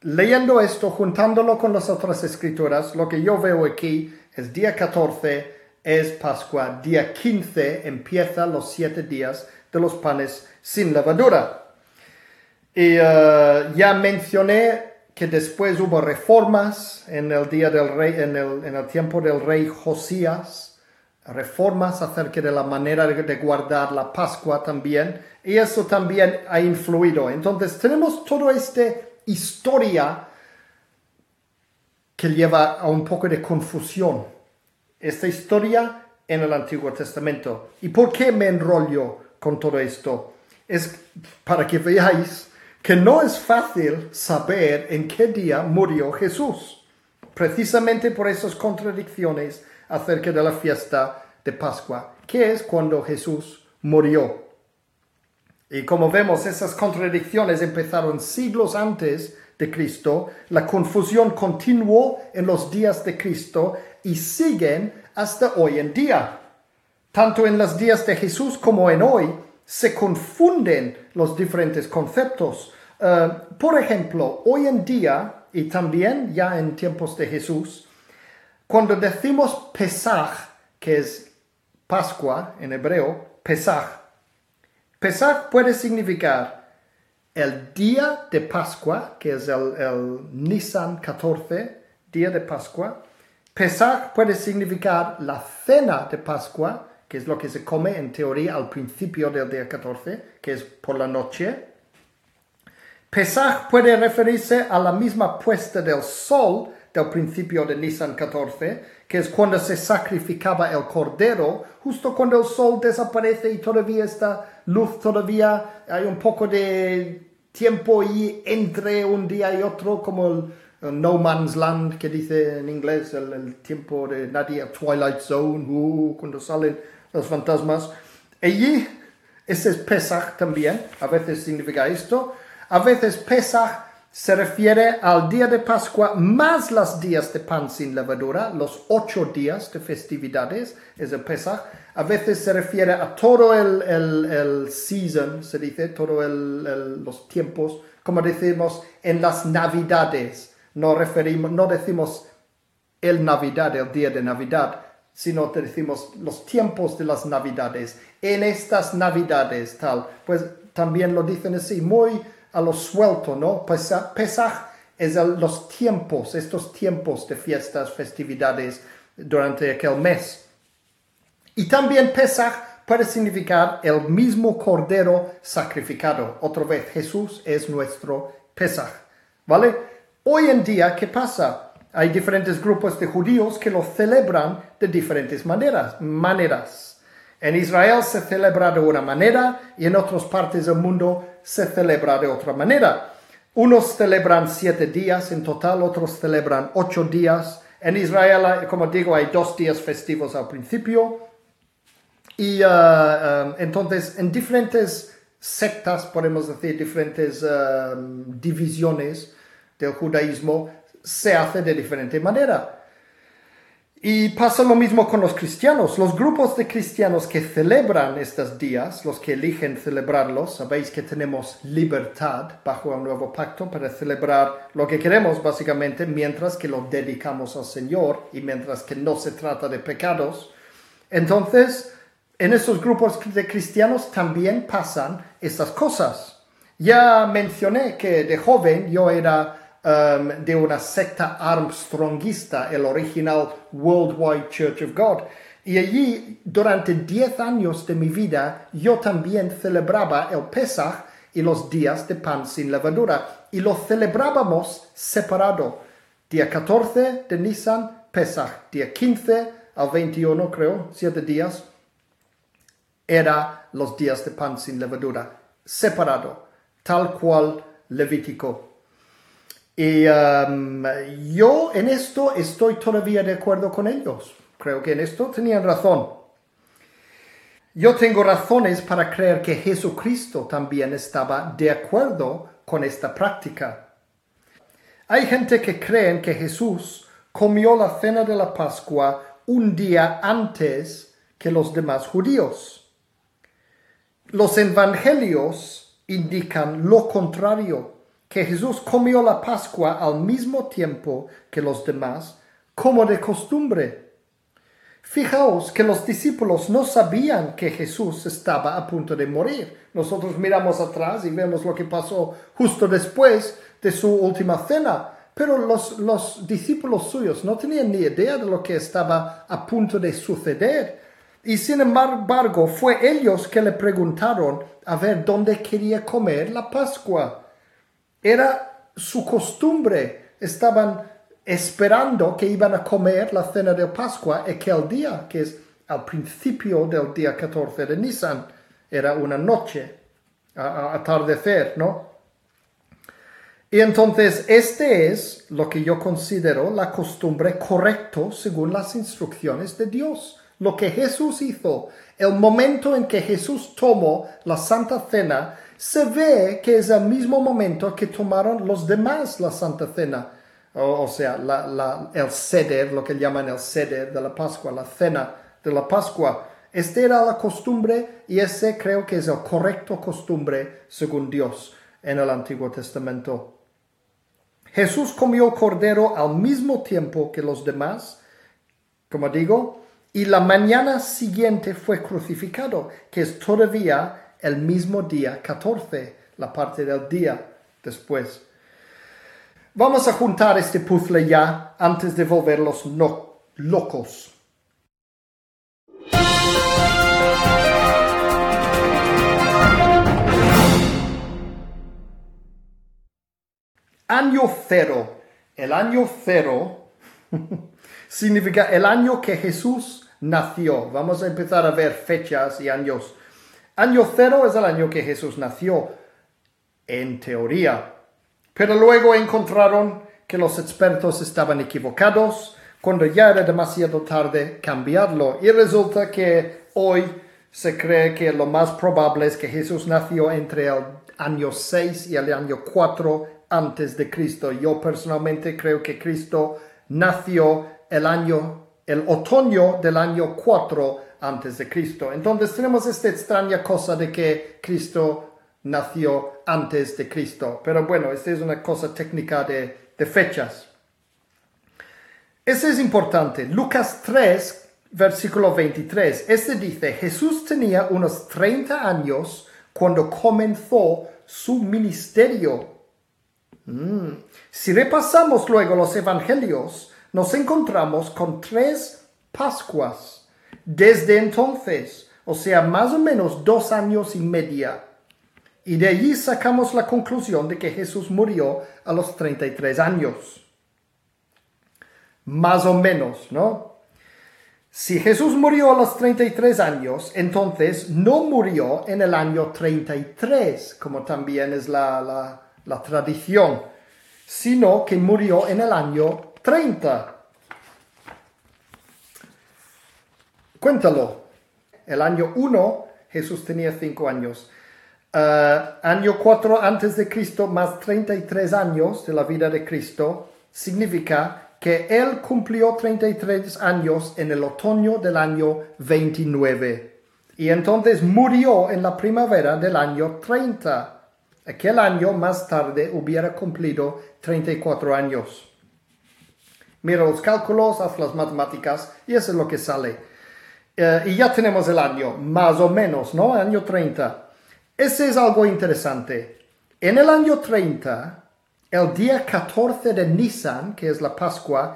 leyendo esto, juntándolo con las otras escrituras, lo que yo veo aquí es día 14 es Pascua. Día 15 empieza los siete días de los panes sin levadura. Y uh, ya mencioné que después hubo reformas en el día del rey, en el, en el tiempo del rey Josías, reformas acerca de la manera de guardar la Pascua también, y eso también ha influido. Entonces tenemos toda esta historia que lleva a un poco de confusión esta historia en el Antiguo Testamento. ¿Y por qué me enrollo con todo esto? es para que veáis que no es fácil saber en qué día murió Jesús, precisamente por esas contradicciones acerca de la fiesta de Pascua, que es cuando Jesús murió. Y como vemos, esas contradicciones empezaron siglos antes de Cristo, la confusión continuó en los días de Cristo y siguen hasta hoy en día. Tanto en los días de Jesús como en hoy se confunden los diferentes conceptos. Eh, por ejemplo, hoy en día, y también ya en tiempos de Jesús, cuando decimos Pesach, que es Pascua en hebreo, Pesach, Pesach puede significar el día de Pascua, que es el, el Nisan 14, día de Pascua. Pesach puede significar la cena de Pascua, que es lo que se come en teoría al principio del día 14, que es por la noche. Pesach puede referirse a la misma puesta del sol del principio de Nisan 14, que es cuando se sacrificaba el cordero, justo cuando el sol desaparece y todavía está luz, todavía hay un poco de tiempo y entre un día y otro, como el, No Man's Land que dice en inglés, el, tiempo de nadie, Twilight Zone, uh, cuando salen los fantasmas. Allí, ese es Pesach también, a veces significa esto. A veces Pesach se refiere al día de Pascua más los días de pan sin levadura, los ocho días de festividades, es el Pesach. A veces se refiere a todo el, el, season, se dice, todos los tiempos, como decimos en las Navidades. No, referimos, no decimos el Navidad, el día de Navidad, sino decimos los tiempos de las Navidades. En estas Navidades, tal, pues también lo dicen así, muy a lo suelto, ¿no? Pesach, es los tiempos, estos tiempos de fiestas, festividades durante aquel mes. Y también Pesach puede significar el mismo cordero sacrificado. Otra vez, Jesús es nuestro Pesach. ¿Vale? Hoy en día, ¿qué pasa? Hay diferentes grupos de judíos que lo celebran de diferentes maneras. maneras. En Israel se celebra de una manera y en otras partes del mundo se celebra de otra manera. Unos celebran siete días en total, otros celebran ocho días. En Israel, como digo, hay dos días festivos al principio. Y uh, um, entonces, en diferentes sectas, podemos decir, diferentes um, divisiones del judaísmo, se hace de diferente manera. Y pasa lo mismo con los cristianos. Los grupos de cristianos que celebran estos días, los que eligen celebrarlos, sabéis que tenemos libertad bajo el nuevo pacto para celebrar lo que queremos básicamente mientras que lo dedicamos al Señor y mientras que no se trata de pecados. Entonces, en esos grupos de cristianos también pasan estas cosas. Ya mencioné que de joven yo era Um, de una secta armstrongista, el original Worldwide Church of God. Y allí, durante 10 años de mi vida, yo también celebraba el Pesach y los días de pan sin levadura. Y lo celebrábamos separado. Día 14 de Nisan, Pesach. Día 15 al 21, creo, 7 días, era los días de pan sin levadura. Separado, tal cual Levítico y um, yo en esto estoy todavía de acuerdo con ellos. Creo que en esto tenían razón. Yo tengo razones para creer que Jesucristo también estaba de acuerdo con esta práctica. Hay gente que creen que Jesús comió la cena de la Pascua un día antes que los demás judíos. Los evangelios indican lo contrario que Jesús comió la Pascua al mismo tiempo que los demás, como de costumbre. Fijaos que los discípulos no sabían que Jesús estaba a punto de morir. Nosotros miramos atrás y vemos lo que pasó justo después de su última cena. Pero los, los discípulos suyos no tenían ni idea de lo que estaba a punto de suceder. Y sin embargo fue ellos que le preguntaron a ver dónde quería comer la Pascua. Era su costumbre. Estaban esperando que iban a comer la cena de Pascua aquel día, que es al principio del día 14 de Nisan. Era una noche. atardecer, ¿no? Y entonces este es lo que yo considero la costumbre correcto según las instrucciones de Dios. Lo que Jesús hizo, el momento en que Jesús tomó la Santa Cena, se ve que es el mismo momento que tomaron los demás la Santa Cena. O, sea, el ceder, lo que llaman el ceder de la Pascua, la cena de la Pascua. Esta era la costumbre y ese creo que es el correcto costumbre según Dios en el Antiguo Testamento. Jesús comió cordero al mismo tiempo que los demás, como digo, y la mañana siguiente fue crucificado, que es todavía el mismo día 14, la parte del día después. Vamos a juntar este puzzle ya antes de volverlos locos. Año cero. El año cero significa el año que Jesús nació. Vamos a empezar a ver fechas y años. Año cero es el año que Jesús nació, en teoría. Pero luego encontraron que los expertos estaban equivocados. Cuando ya era demasiado tarde, cambiarlo. Y resulta que hoy se cree que lo más probable es que Jesús nació entre el año 6 y el año 4 antes de Cristo. Yo personalmente creo que Cristo nació el año, el otoño del año 4 antes de Cristo. Entonces tenemos esta extraña cosa de que Cristo nació antes de Cristo. Pero bueno, esta es una cosa técnica de, fechas. Eso es importante. Lucas 3, versículo 23. Este dice, Jesús tenía unos 30 años cuando comenzó su ministerio Mm. Si repasamos luego los evangelios, nos encontramos con tres Pascuas desde entonces, o sea, más o menos dos años y media. Y de allí sacamos la conclusión de que Jesús murió a los 33 años. Más o menos, ¿no? Si Jesús murió a los 33 años, entonces no murió en el año 33, como también es la, la la tradición, sino que murió en el año 30. Cuéntalo. El año 1 Jesús tenía 5 años. Uh, año 4 antes de Cristo más 33 años de la vida de Cristo significa que él cumplió 33 años en el otoño del año 29 y entonces murió en la primavera del año 30. Aquel año más tarde hubiera cumplido 34 años. Mira los cálculos, haz las matemáticas y eso es lo que sale. Eh, y ya tenemos el año, más o menos, ¿no? Año 30. Ese es algo interesante. En el año 30, el día 14 de Nisan, que es la Pascua,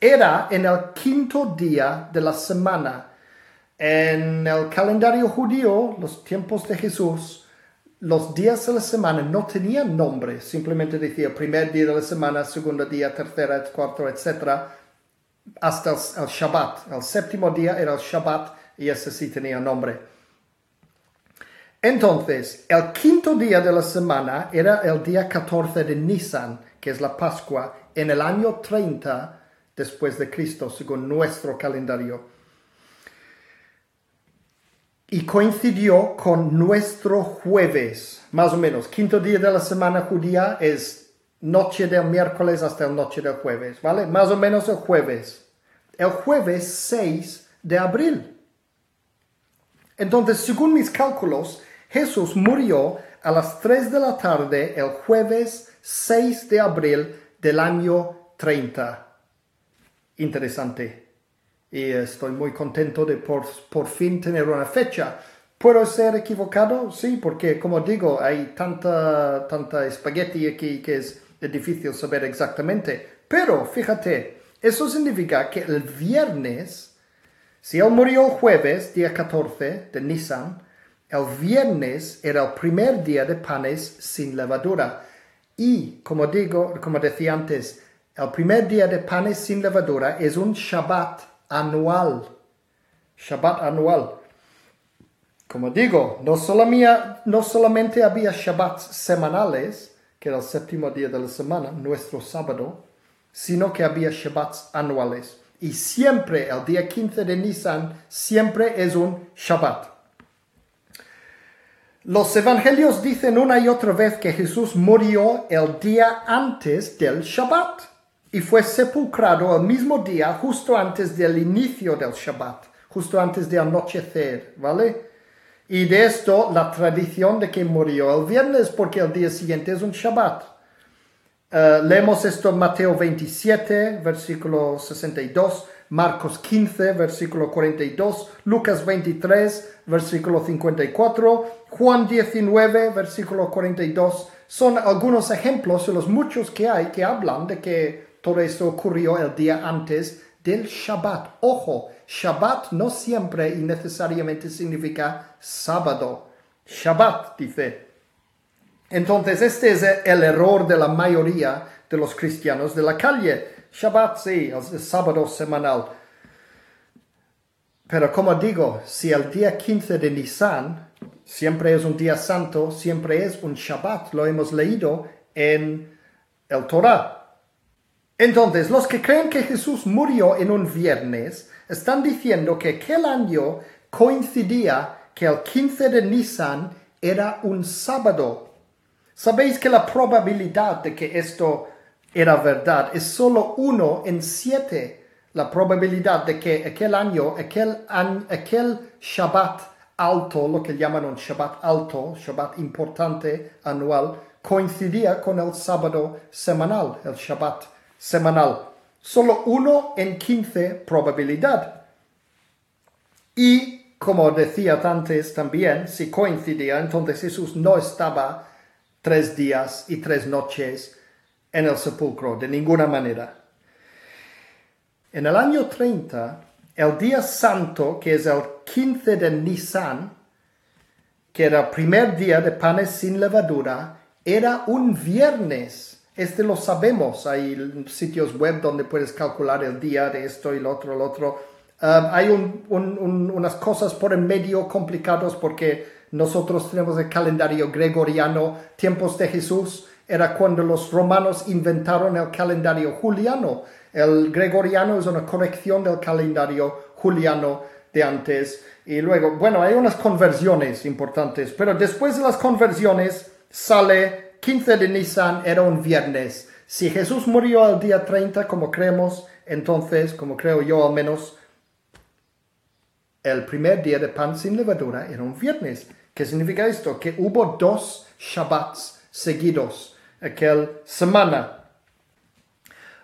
era en el quinto día de la semana. En el calendario judío, los tiempos de Jesús, los días de la semana no tenían nombre, simplemente decía primer día de la semana, segundo día, tercera, cuarto, etc. Hasta el, Shabbat. El séptimo día era el Shabbat y ese sí tenía nombre. Entonces, el quinto día de la semana era el día 14 de Nisan, que es la Pascua, en el año 30 después de Cristo, según nuestro calendario y coincidió con nuestro jueves, más o menos. Quinto día de la semana judía es noche del miércoles hasta la noche del jueves, ¿vale? Más o menos el jueves. El jueves 6 de abril. Entonces, según mis cálculos, Jesús murió a las 3 de la tarde el jueves 6 de abril del año 30. Interesante y estoy muy contento de por, por fin tener una fecha. ¿Puedo ser equivocado? Sí, porque como digo, hay tanta, tanta espagueti aquí que es difícil saber exactamente. Pero fíjate, eso significa que el viernes, si él murió el jueves, día 14 de Nisan, el viernes era el primer día de panes sin levadura. Y, como digo, como decía antes, el primer día de panes sin levadura es un Shabbat anual. Shabbat anual. Como digo, no solamente había Shabbats semanales, que era el séptimo día de la semana, nuestro sábado, sino que había Shabbats anuales. Y siempre, el día 15 de Nisan, siempre es un Shabbat. Los evangelios dicen una y otra vez que Jesús murió el día antes del Shabbat y fue sepulcrado el mismo día justo antes del inicio del Shabbat, justo antes de anochecer, ¿vale? Y de esto la tradición de que murió el viernes porque el día siguiente es un Shabbat. Uh, leemos esto en Mateo 27, versículo 62, Marcos 15, versículo 42, Lucas 23, versículo 54, Juan 19, versículo 42. Son algunos ejemplos de los muchos que hay que hablan de que todo esto ocurrió el día antes del Shabbat. Ojo, Shabbat no siempre y necesariamente significa sábado. Shabbat dice. Entonces, este es el error de la mayoría de los cristianos de la calle. Shabbat, sí, el sábado semanal. Pero como digo, si el día 15 de Nisan siempre es un día santo, siempre es un Shabbat, lo hemos leído en el Torah. Entonces, los que creen que Jesús murió en un viernes están diciendo que aquel año coincidía que el 15 de Nisan era un sábado Sabéis que la probabilidad de que esto era verdad es solo uno en siete. La probabilidad de que aquel año, aquel, Shabbat alto, lo que llaman un Shabbat alto, Shabbat importante anual, coincidía con el sábado semanal, el Shabbat semanal. Solo uno en quince probabilidad. Y, como decía antes también, si coincidía, entonces Jesús no estaba tres días y tres noches en el sepulcro, de ninguna manera. En el año 30, el día santo, que es el 15 de Nisan, que era el primer día de panes sin levadura, era un viernes. Este lo sabemos. Hay sitios web donde puedes calcular el día de esto y lo otro, lo otro. Um, hay unas cosas por en medio complicados porque nosotros tenemos el calendario gregoriano, tiempos de Jesús, era cuando los romanos inventaron el calendario juliano. El gregoriano es una corrección del calendario juliano de antes. Y luego, bueno, hay unas conversiones importantes, pero después de las conversiones sale 15 de Nisan, era un viernes. Si Jesús murió el día 30, como creemos, entonces, como creo yo al menos, el primer día de pan sin levadura era un viernes. ¿Qué significa esto? Que hubo dos Shabbats seguidos, aquel semana.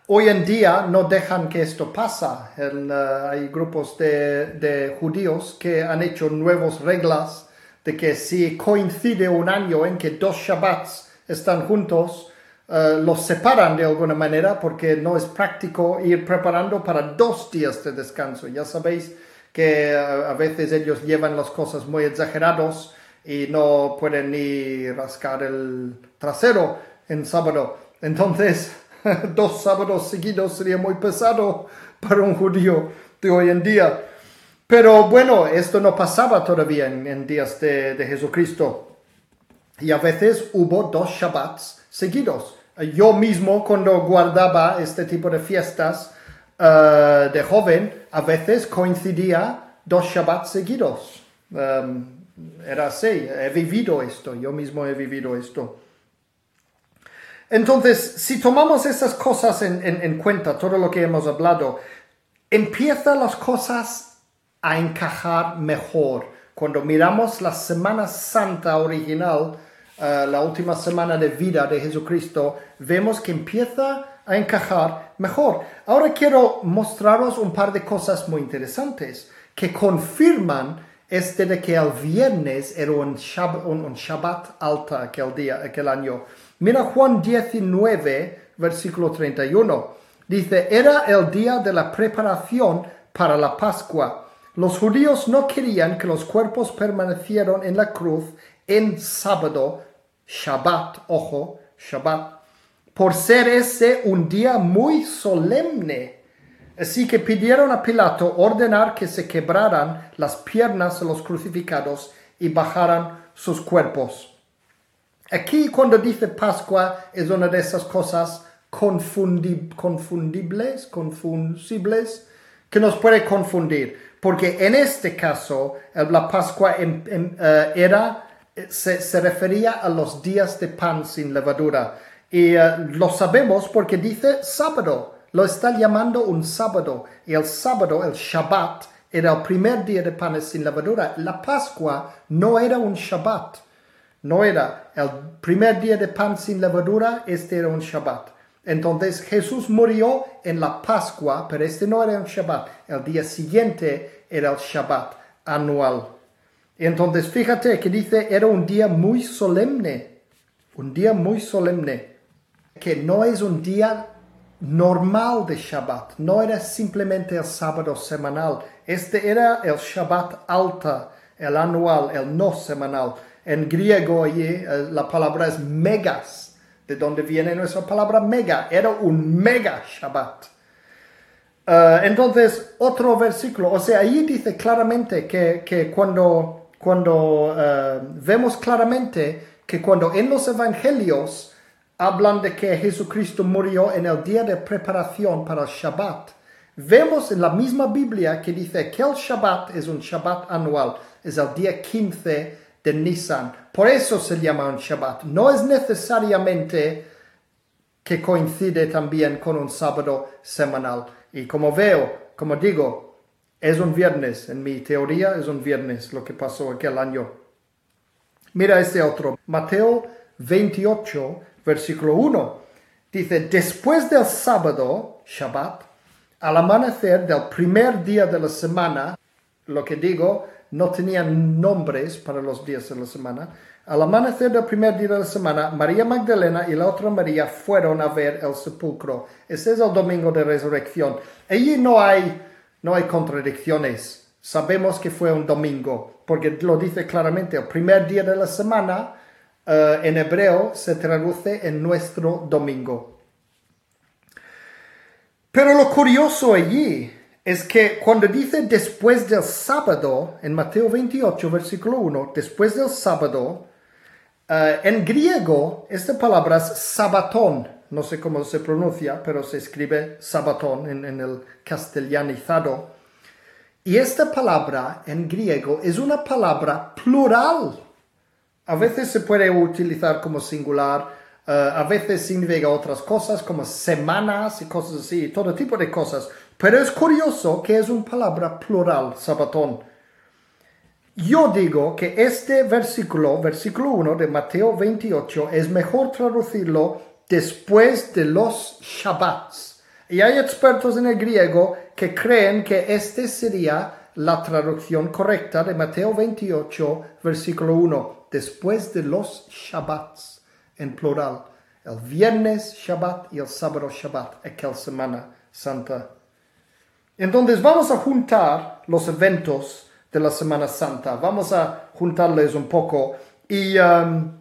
Hoy en día no dejan que esto pasa. Uh, hay grupos de, judíos que han hecho nuevas reglas de que si coincide un año en que dos Shabbats están juntos, uh, los separan de alguna manera porque no es práctico ir preparando para dos días de descanso. Ya sabéis que uh, a veces ellos llevan las cosas muy exagerados y no pueden ni rascar el trasero en sábado. Entonces, dos sábados seguidos sería muy pesado para un judío de hoy en día. Pero bueno, esto no pasaba todavía en, días de, Jesucristo. Y a veces hubo dos Shabbats seguidos. Yo mismo cuando guardaba este tipo de fiestas eh, de joven, a veces coincidía dos Shabbats seguidos. Um, era así, he vivido esto, yo mismo he vivido esto. Entonces, si tomamos estas cosas en, cuenta, todo lo que hemos hablado, empiezan las cosas a encajar mejor. Cuando miramos la Semana Santa original, eh, la última semana de vida de Jesucristo, vemos que empieza a encajar mejor. Ahora quiero mostraros un par de cosas muy interesantes que confirman este de que el viernes era un, Shabbat, alta aquel día, aquel año. Mira Juan 19, versículo 31. Dice, era el día de la preparación para la Pascua. Los judíos no querían que los cuerpos permanecieran en la cruz en sábado, Shabbat, ojo, Shabbat, por ser ese un día muy solemne. Así que pidieron a Pilato ordenar que se quebraran las piernas de los crucificados y bajaran sus cuerpos. Aquí cuando dice Pascua es una de esas cosas confundibles, confundibles, que nos puede confundir, porque en este caso la Pascua eh, era, se, refería a los días de pan sin levadura. Y eh, lo sabemos porque dice sábado, lo está llamando un sábado. Y el sábado, el Shabbat, era el primer día de panes sin levadura. La Pascua no era un Shabbat. No era el primer día de pan sin levadura, este era un Shabbat. Entonces Jesús murió en la Pascua, pero este no era un Shabbat. El día siguiente era el Shabbat anual. Entonces fíjate que dice, era un día muy solemne, un día muy solemne, que no es un día normal de Shabbat, no era simplemente el sábado semanal, este era el Shabbat alta, el anual, el no semanal. En griego allí eh, la palabra es megas, de donde viene nuestra palabra mega, era un mega Shabbat. Eh, entonces, otro versículo, o sea, ahí dice claramente que, cuando, cuando eh, vemos claramente que cuando en los evangelios hablan de que Jesucristo murió en el día de preparación para el Shabbat. Vemos en la misma Biblia que dice que el Shabbat es un Shabbat anual, es el día 15 de Nisan. Por eso se llama un Shabbat. No es necesariamente que coincide también con un sábado semanal. Y como veo, como digo, es un viernes. En mi teoría es un viernes lo que pasó aquel año. Mira este otro. Mateo 28, versículo 1. Dice, después del sábado, Shabbat, al amanecer del primer día de la semana, lo que digo, no tenían nombres para los días de la semana. Al amanecer del primer día de la semana, María Magdalena y la otra María fueron a ver el sepulcro. Ese es el domingo de resurrección. Allí no hay, no hay contradicciones. Sabemos que fue un domingo, porque lo dice claramente, el primer día de la semana eh, en hebreo se traduce en nuestro domingo. Pero lo curioso allí es que cuando dice después del sábado, en Mateo 28, versículo 1, después del sábado, eh, en griego esta palabra es sabatón, no sé cómo se pronuncia, pero se escribe sabatón en, el castellanizado. Y esta palabra en griego es una palabra plural. A veces se puede utilizar como singular, eh, a veces significa otras cosas como semanas y cosas así, todo tipo de cosas. Pero es curioso que es una palabra plural, sabatón. Yo digo que este versículo, versículo 1 de Mateo 28, es mejor traducirlo después de los Shabbats. Y hay expertos en el griego que creen que este sería la traducción correcta de Mateo 28, versículo 1, después de los Shabbats, en plural. El viernes Shabbat y el sábado Shabbat, aquella semana santa. Entonces vamos a juntar los eventos de la Semana Santa, vamos a juntarles un poco y um,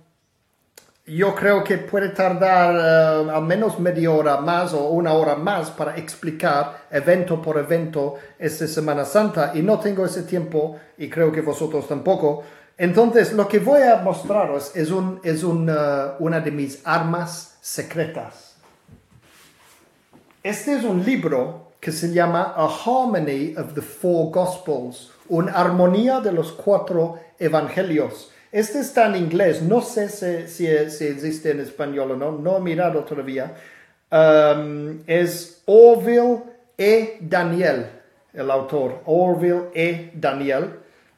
yo creo que puede tardar uh, al menos media hora más o una hora más para explicar evento por evento esta Semana Santa y no tengo ese tiempo y creo que vosotros tampoco. Entonces lo que voy a mostraros es, un, es un, uh, una de mis armas secretas. Este es un libro que se llama A Harmony of the Four Gospels, una armonía de los cuatro evangelios. Este está en inglés, no sé si, existe en español o no, no he mirado todavía. Um, es Orville E. Daniel, el autor, Orville E. Daniel.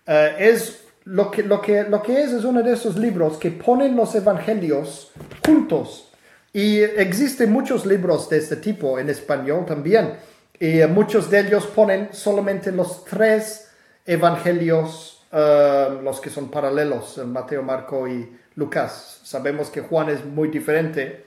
Uh, es lo que, lo, que, lo que es es uno de esos libros que ponen los evangelios juntos. Y existen muchos libros de este tipo en español también. Y muchos de ellos ponen solamente los tres evangelios Los que son paralelos, Mateo, Marco y Lucas. Sabemos que Juan es muy diferente,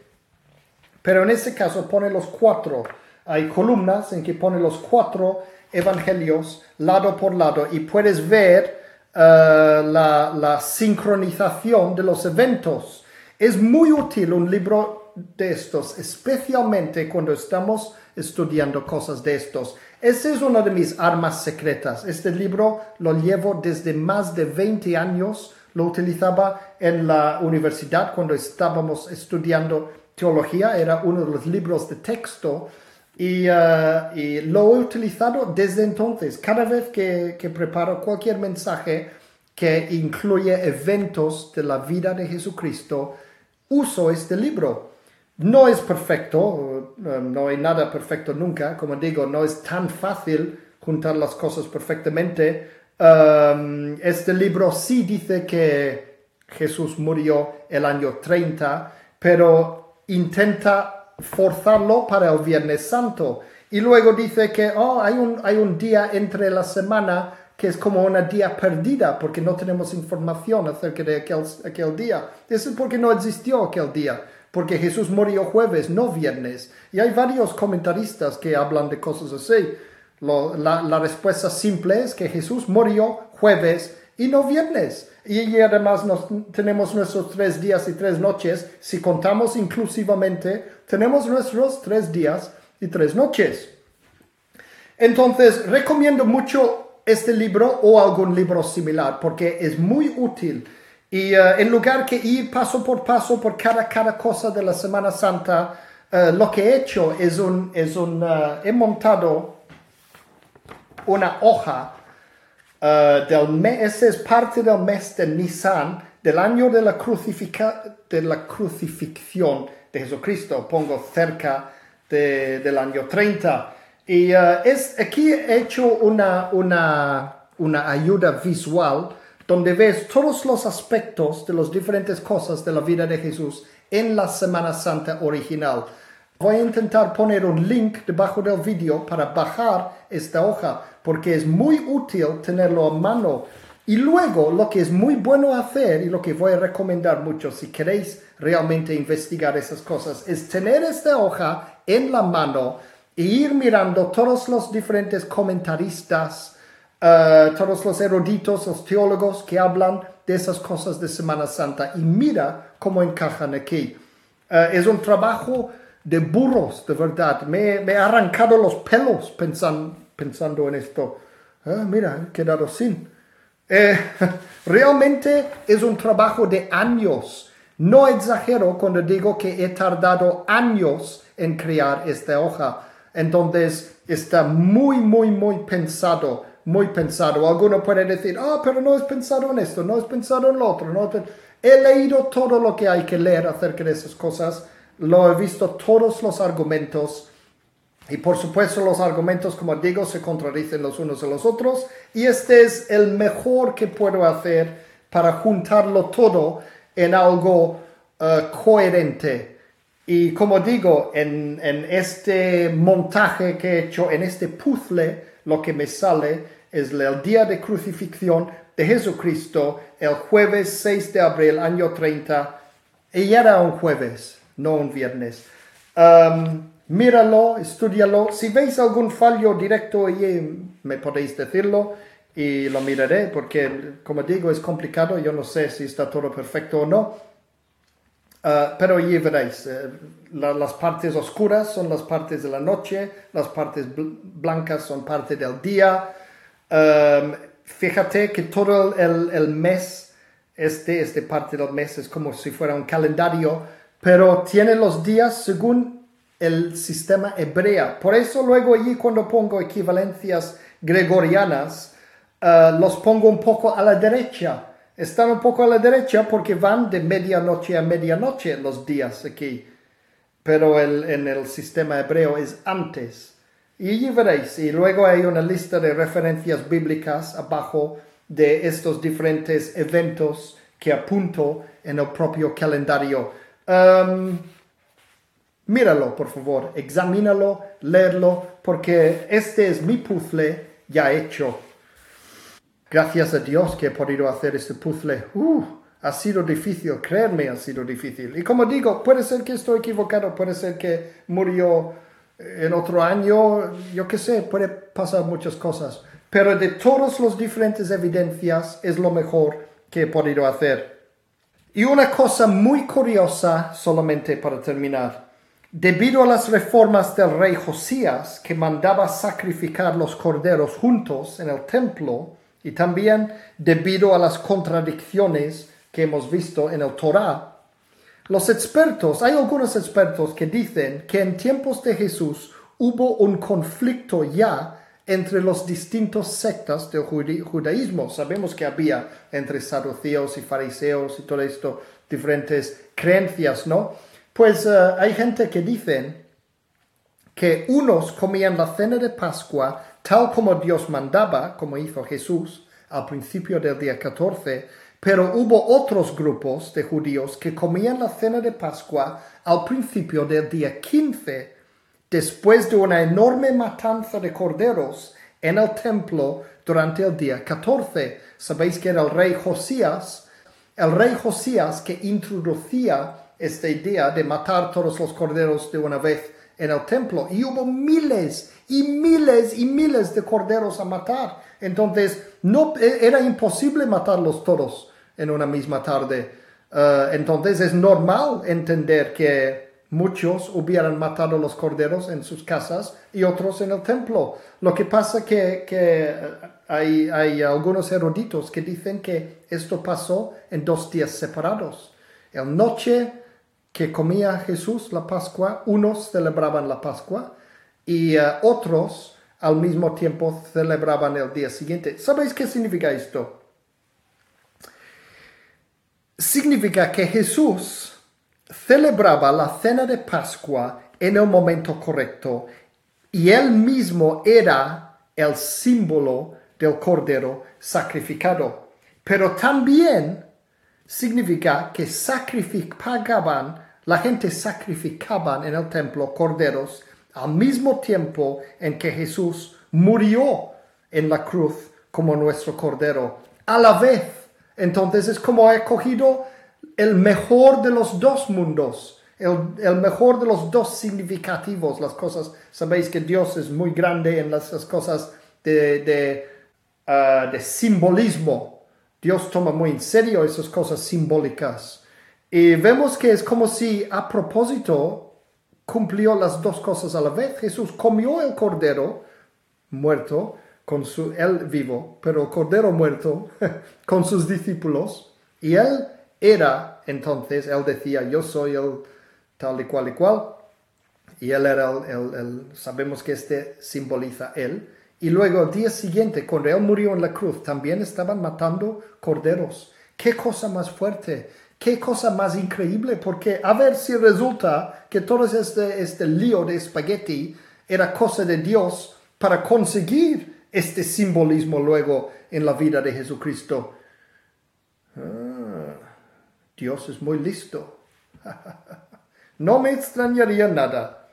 pero en este caso pone los cuatro. Hay columnas en que pone los cuatro evangelios lado por lado y puedes ver uh, la, la sincronización de los eventos. Es muy útil un libro de estos, especialmente cuando estamos estudiando cosas de estos. Este es una de mis armas secretas. Este libro lo llevo desde más de 20 años. Lo utilizaba en la universidad cuando estábamos estudiando teología. Era uno de los libros de texto y, uh, lo he utilizado desde entonces. Cada vez que, que preparo cualquier mensaje que incluye eventos de la vida de Jesucristo, uso este libro. No es perfecto, eh, no hay nada perfecto nunca, como digo, no es tan fácil juntar las cosas perfectamente. Um, este libro sí dice que Jesús murió el año 30, pero intenta forzarlo para el Viernes Santo. Y luego dice que oh, hay, un, hay un día entre la semana que es como una día perdida porque no tenemos información acerca de aquel, aquel día. Eso es porque no existió aquel día, porque Jesús murió jueves, no viernes. Y hay varios comentaristas que hablan de cosas así. la, respuesta simple es que Jesús murió jueves y no viernes. Y además tenemos nuestros tres días y tres noches. Si contamos inclusivamente, tenemos nuestros tres días y tres noches. Entonces, recomiendo mucho este libro o algún libro similar porque es muy útil. Y uh, en lugar que ir paso por paso por cada, cada cosa de la Semana Santa, uh, lo que he hecho es un, es un uh, he montado una hoja del mes, ese es parte del mes de Nisan, del año de la, crucifica, de la crucifixión de Jesucristo, pongo cerca de, del año 30. Y es, aquí he hecho una, una, una ayuda visual donde ves todos los aspectos de las diferentes cosas de la vida de Jesús en la Semana Santa original. Voy a intentar poner un link debajo del vídeo para bajar esta hoja porque es muy útil tenerlo a mano. Y luego lo que es muy bueno hacer y lo que voy a recomendar mucho si queréis realmente investigar esas cosas es tener esta hoja en la mano e ir mirando todos los diferentes comentaristas, uh, todos los eruditos, los teólogos que hablan de esas cosas de Semana Santa y mira cómo encajan aquí. Uh, es un trabajo de burros, de verdad. Me, me he arrancado los pelos pensando, pensando en esto. Uh, mira, he quedado sin. Eh, realmente es un trabajo de años. No exagero cuando digo que he tardado años en crear esta hoja. Entonces está muy, muy, muy pensado, muy pensado. Alguno puede decir, ah, pero no es pensado en esto, no es pensado en lo otro. No He leído todo lo que hay que leer acerca de esas cosas, lo he visto todos los argumentos. Y por supuesto los argumentos, como digo, se contradicen los unos a los otros. Y este es el mejor que puedo hacer para juntarlo todo en algo uh, coherente y como digo, en, este montaje que he hecho, en este puzzle, lo que me sale es el día de crucifixión de Jesucristo, el jueves 6 de abril, año 30, y era un jueves, no un viernes. Um, míralo, estudialo. Si veis algún fallo directo allí, me podéis decirlo y lo miraré, porque como digo, es complicado, yo no sé si está todo perfecto o no. Ah, pero ya veréis, eh, las partes oscuras son las partes de la noche, las partes blancas son parte del día. fíjate que todo el, el, mes, este, este parte del mes es como si fuera un calendario, pero tiene los días según el sistema hebrea. Por eso luego allí cuando pongo equivalencias gregorianas, ah, los pongo un poco a la derecha están un poco a la derecha porque van de medianoche a medianoche los días aquí. Pero en el sistema hebreo es antes. Y allí veréis. Y luego hay una lista de referencias bíblicas abajo de estos diferentes eventos que apunto en el propio calendario. Um, míralo, por favor, examínalo, leerlo, porque este es mi puzzle ya hecho. Gracias a Dios que he podido hacer este puzzle. Uh, ha sido difícil, creerme ha sido difícil. Y como digo, puede ser que estoy equivocado, puede ser que murió en otro año, yo qué sé, puede pasar muchas cosas. Pero de todas las diferentes evidencias es lo mejor que he podido hacer. Y una cosa muy curiosa, solamente para terminar. Debido a las reformas del rey Josías, que mandaba sacrificar los corderos juntos en el templo, y también debido a las contradicciones que hemos visto en el Torah, los expertos, hay algunos expertos que dicen que en tiempos de Jesús hubo un conflicto ya entre los distintos sectas del judaísmo. Sabemos que había entre saduceos y fariseos y todo esto, diferentes creencias, ¿no? Pues eh, hay gente que dicen que unos comían la cena de Pascua tal como Dios mandaba, como hizo Jesús al principio del día 14, pero hubo otros grupos de judíos que comían la cena de Pascua al principio del día 15, después de una enorme matanza de corderos en el templo durante el día 14. Sabéis que era el rey Josías, el rey Josías que introducía esta idea de matar todos los corderos de una vez en el templo. Y hubo miles y miles y miles de corderos a matar. Entonces, no, e, era imposible matarlos todos en una misma tarde. Eh, entonces, es normal entender que muchos hubieran matado los corderos en sus casas y otros en el templo. Lo que pasa que, que hay, hay algunos eruditos que dicen que esto pasó en dos días separados. El noche que comía Jesús la Pascua, unos celebraban la Pascua y eh, otros al mismo tiempo celebraban el día siguiente. ¿Sabéis qué significa esto? Significa que Jesús celebraba la cena de Pascua en el momento correcto y él mismo era el símbolo del cordero sacrificado. Pero también significa que sacrificaban, la gente sacrificaban en el templo corderos al mismo tiempo en que Jesús murió en la cruz como nuestro cordero. A la vez, entonces es como ha cogido el mejor de los dos mundos, el, mejor de los dos significativos, las cosas, sabéis que Dios es muy grande en las, cosas de, de, ah, de simbolismo, Dios toma muy en serio esas cosas simbólicas. Y vemos que es como si a propósito cumplió las dos cosas a la vez. Jesús comió el cordero muerto con su él vivo, pero el cordero muerto con sus discípulos y él era entonces él decía yo soy el tal y cual y cual y él era el, el sabemos que este simboliza él y luego el día siguiente, cuando él murió en la cruz, también estaban matando corderos. Qué cosa más fuerte, qué cosa más increíble, porque a ver si resulta que todo este, este lío de espagueti era cosa de Dios para conseguir este simbolismo luego en la vida de Jesucristo. Ah, Dios es muy listo. no me extrañaría nada.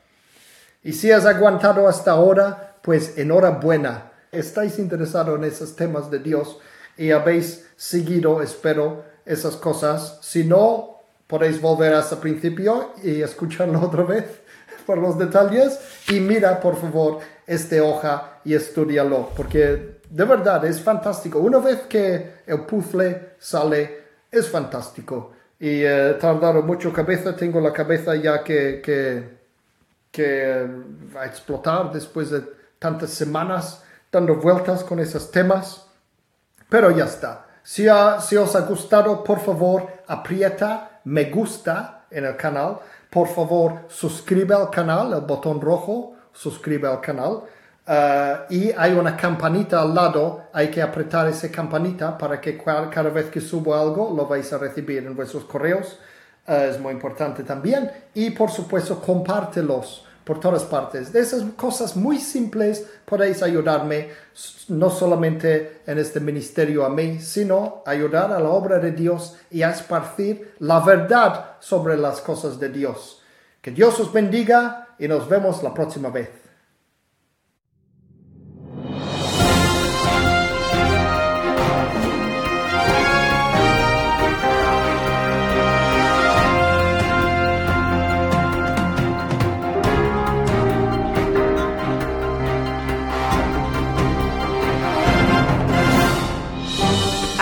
Y si has aguantado hasta ahora, pues enhorabuena. Estáis interesados en esos temas de Dios y habéis seguido, espero, esas cosas. Si no, podéis volver hasta principio y escucharlo otra vez por los detalles. Y mira, por favor, esta hoja y estudialo, porque de verdad es fantástico. Una vez que el puzzle sale, es fantástico. Y he tardado mucho cabeza, tengo la cabeza ya que, que, que va a explotar después de tantas semanas dando vueltas con esos temas. Pero ya está. Si, si os ha gustado, por favor, aprieta me gusta en el canal. Por favor, suscribe al canal, el botón rojo, suscribe al canal. Uh, y hay una campanita al lado, hay que apretar esa campanita para que cada vez que subo algo lo vais a recibir en vuestros correos. Uh, es muy importante también. Y por supuesto, compártelos por todas partes. De esas cosas muy simples podéis ayudarme, no solamente en este ministerio a mí, sino ayudar a la obra de Dios y a esparcir la verdad sobre las cosas de Dios. Que Dios os bendiga y nos vemos la próxima vez.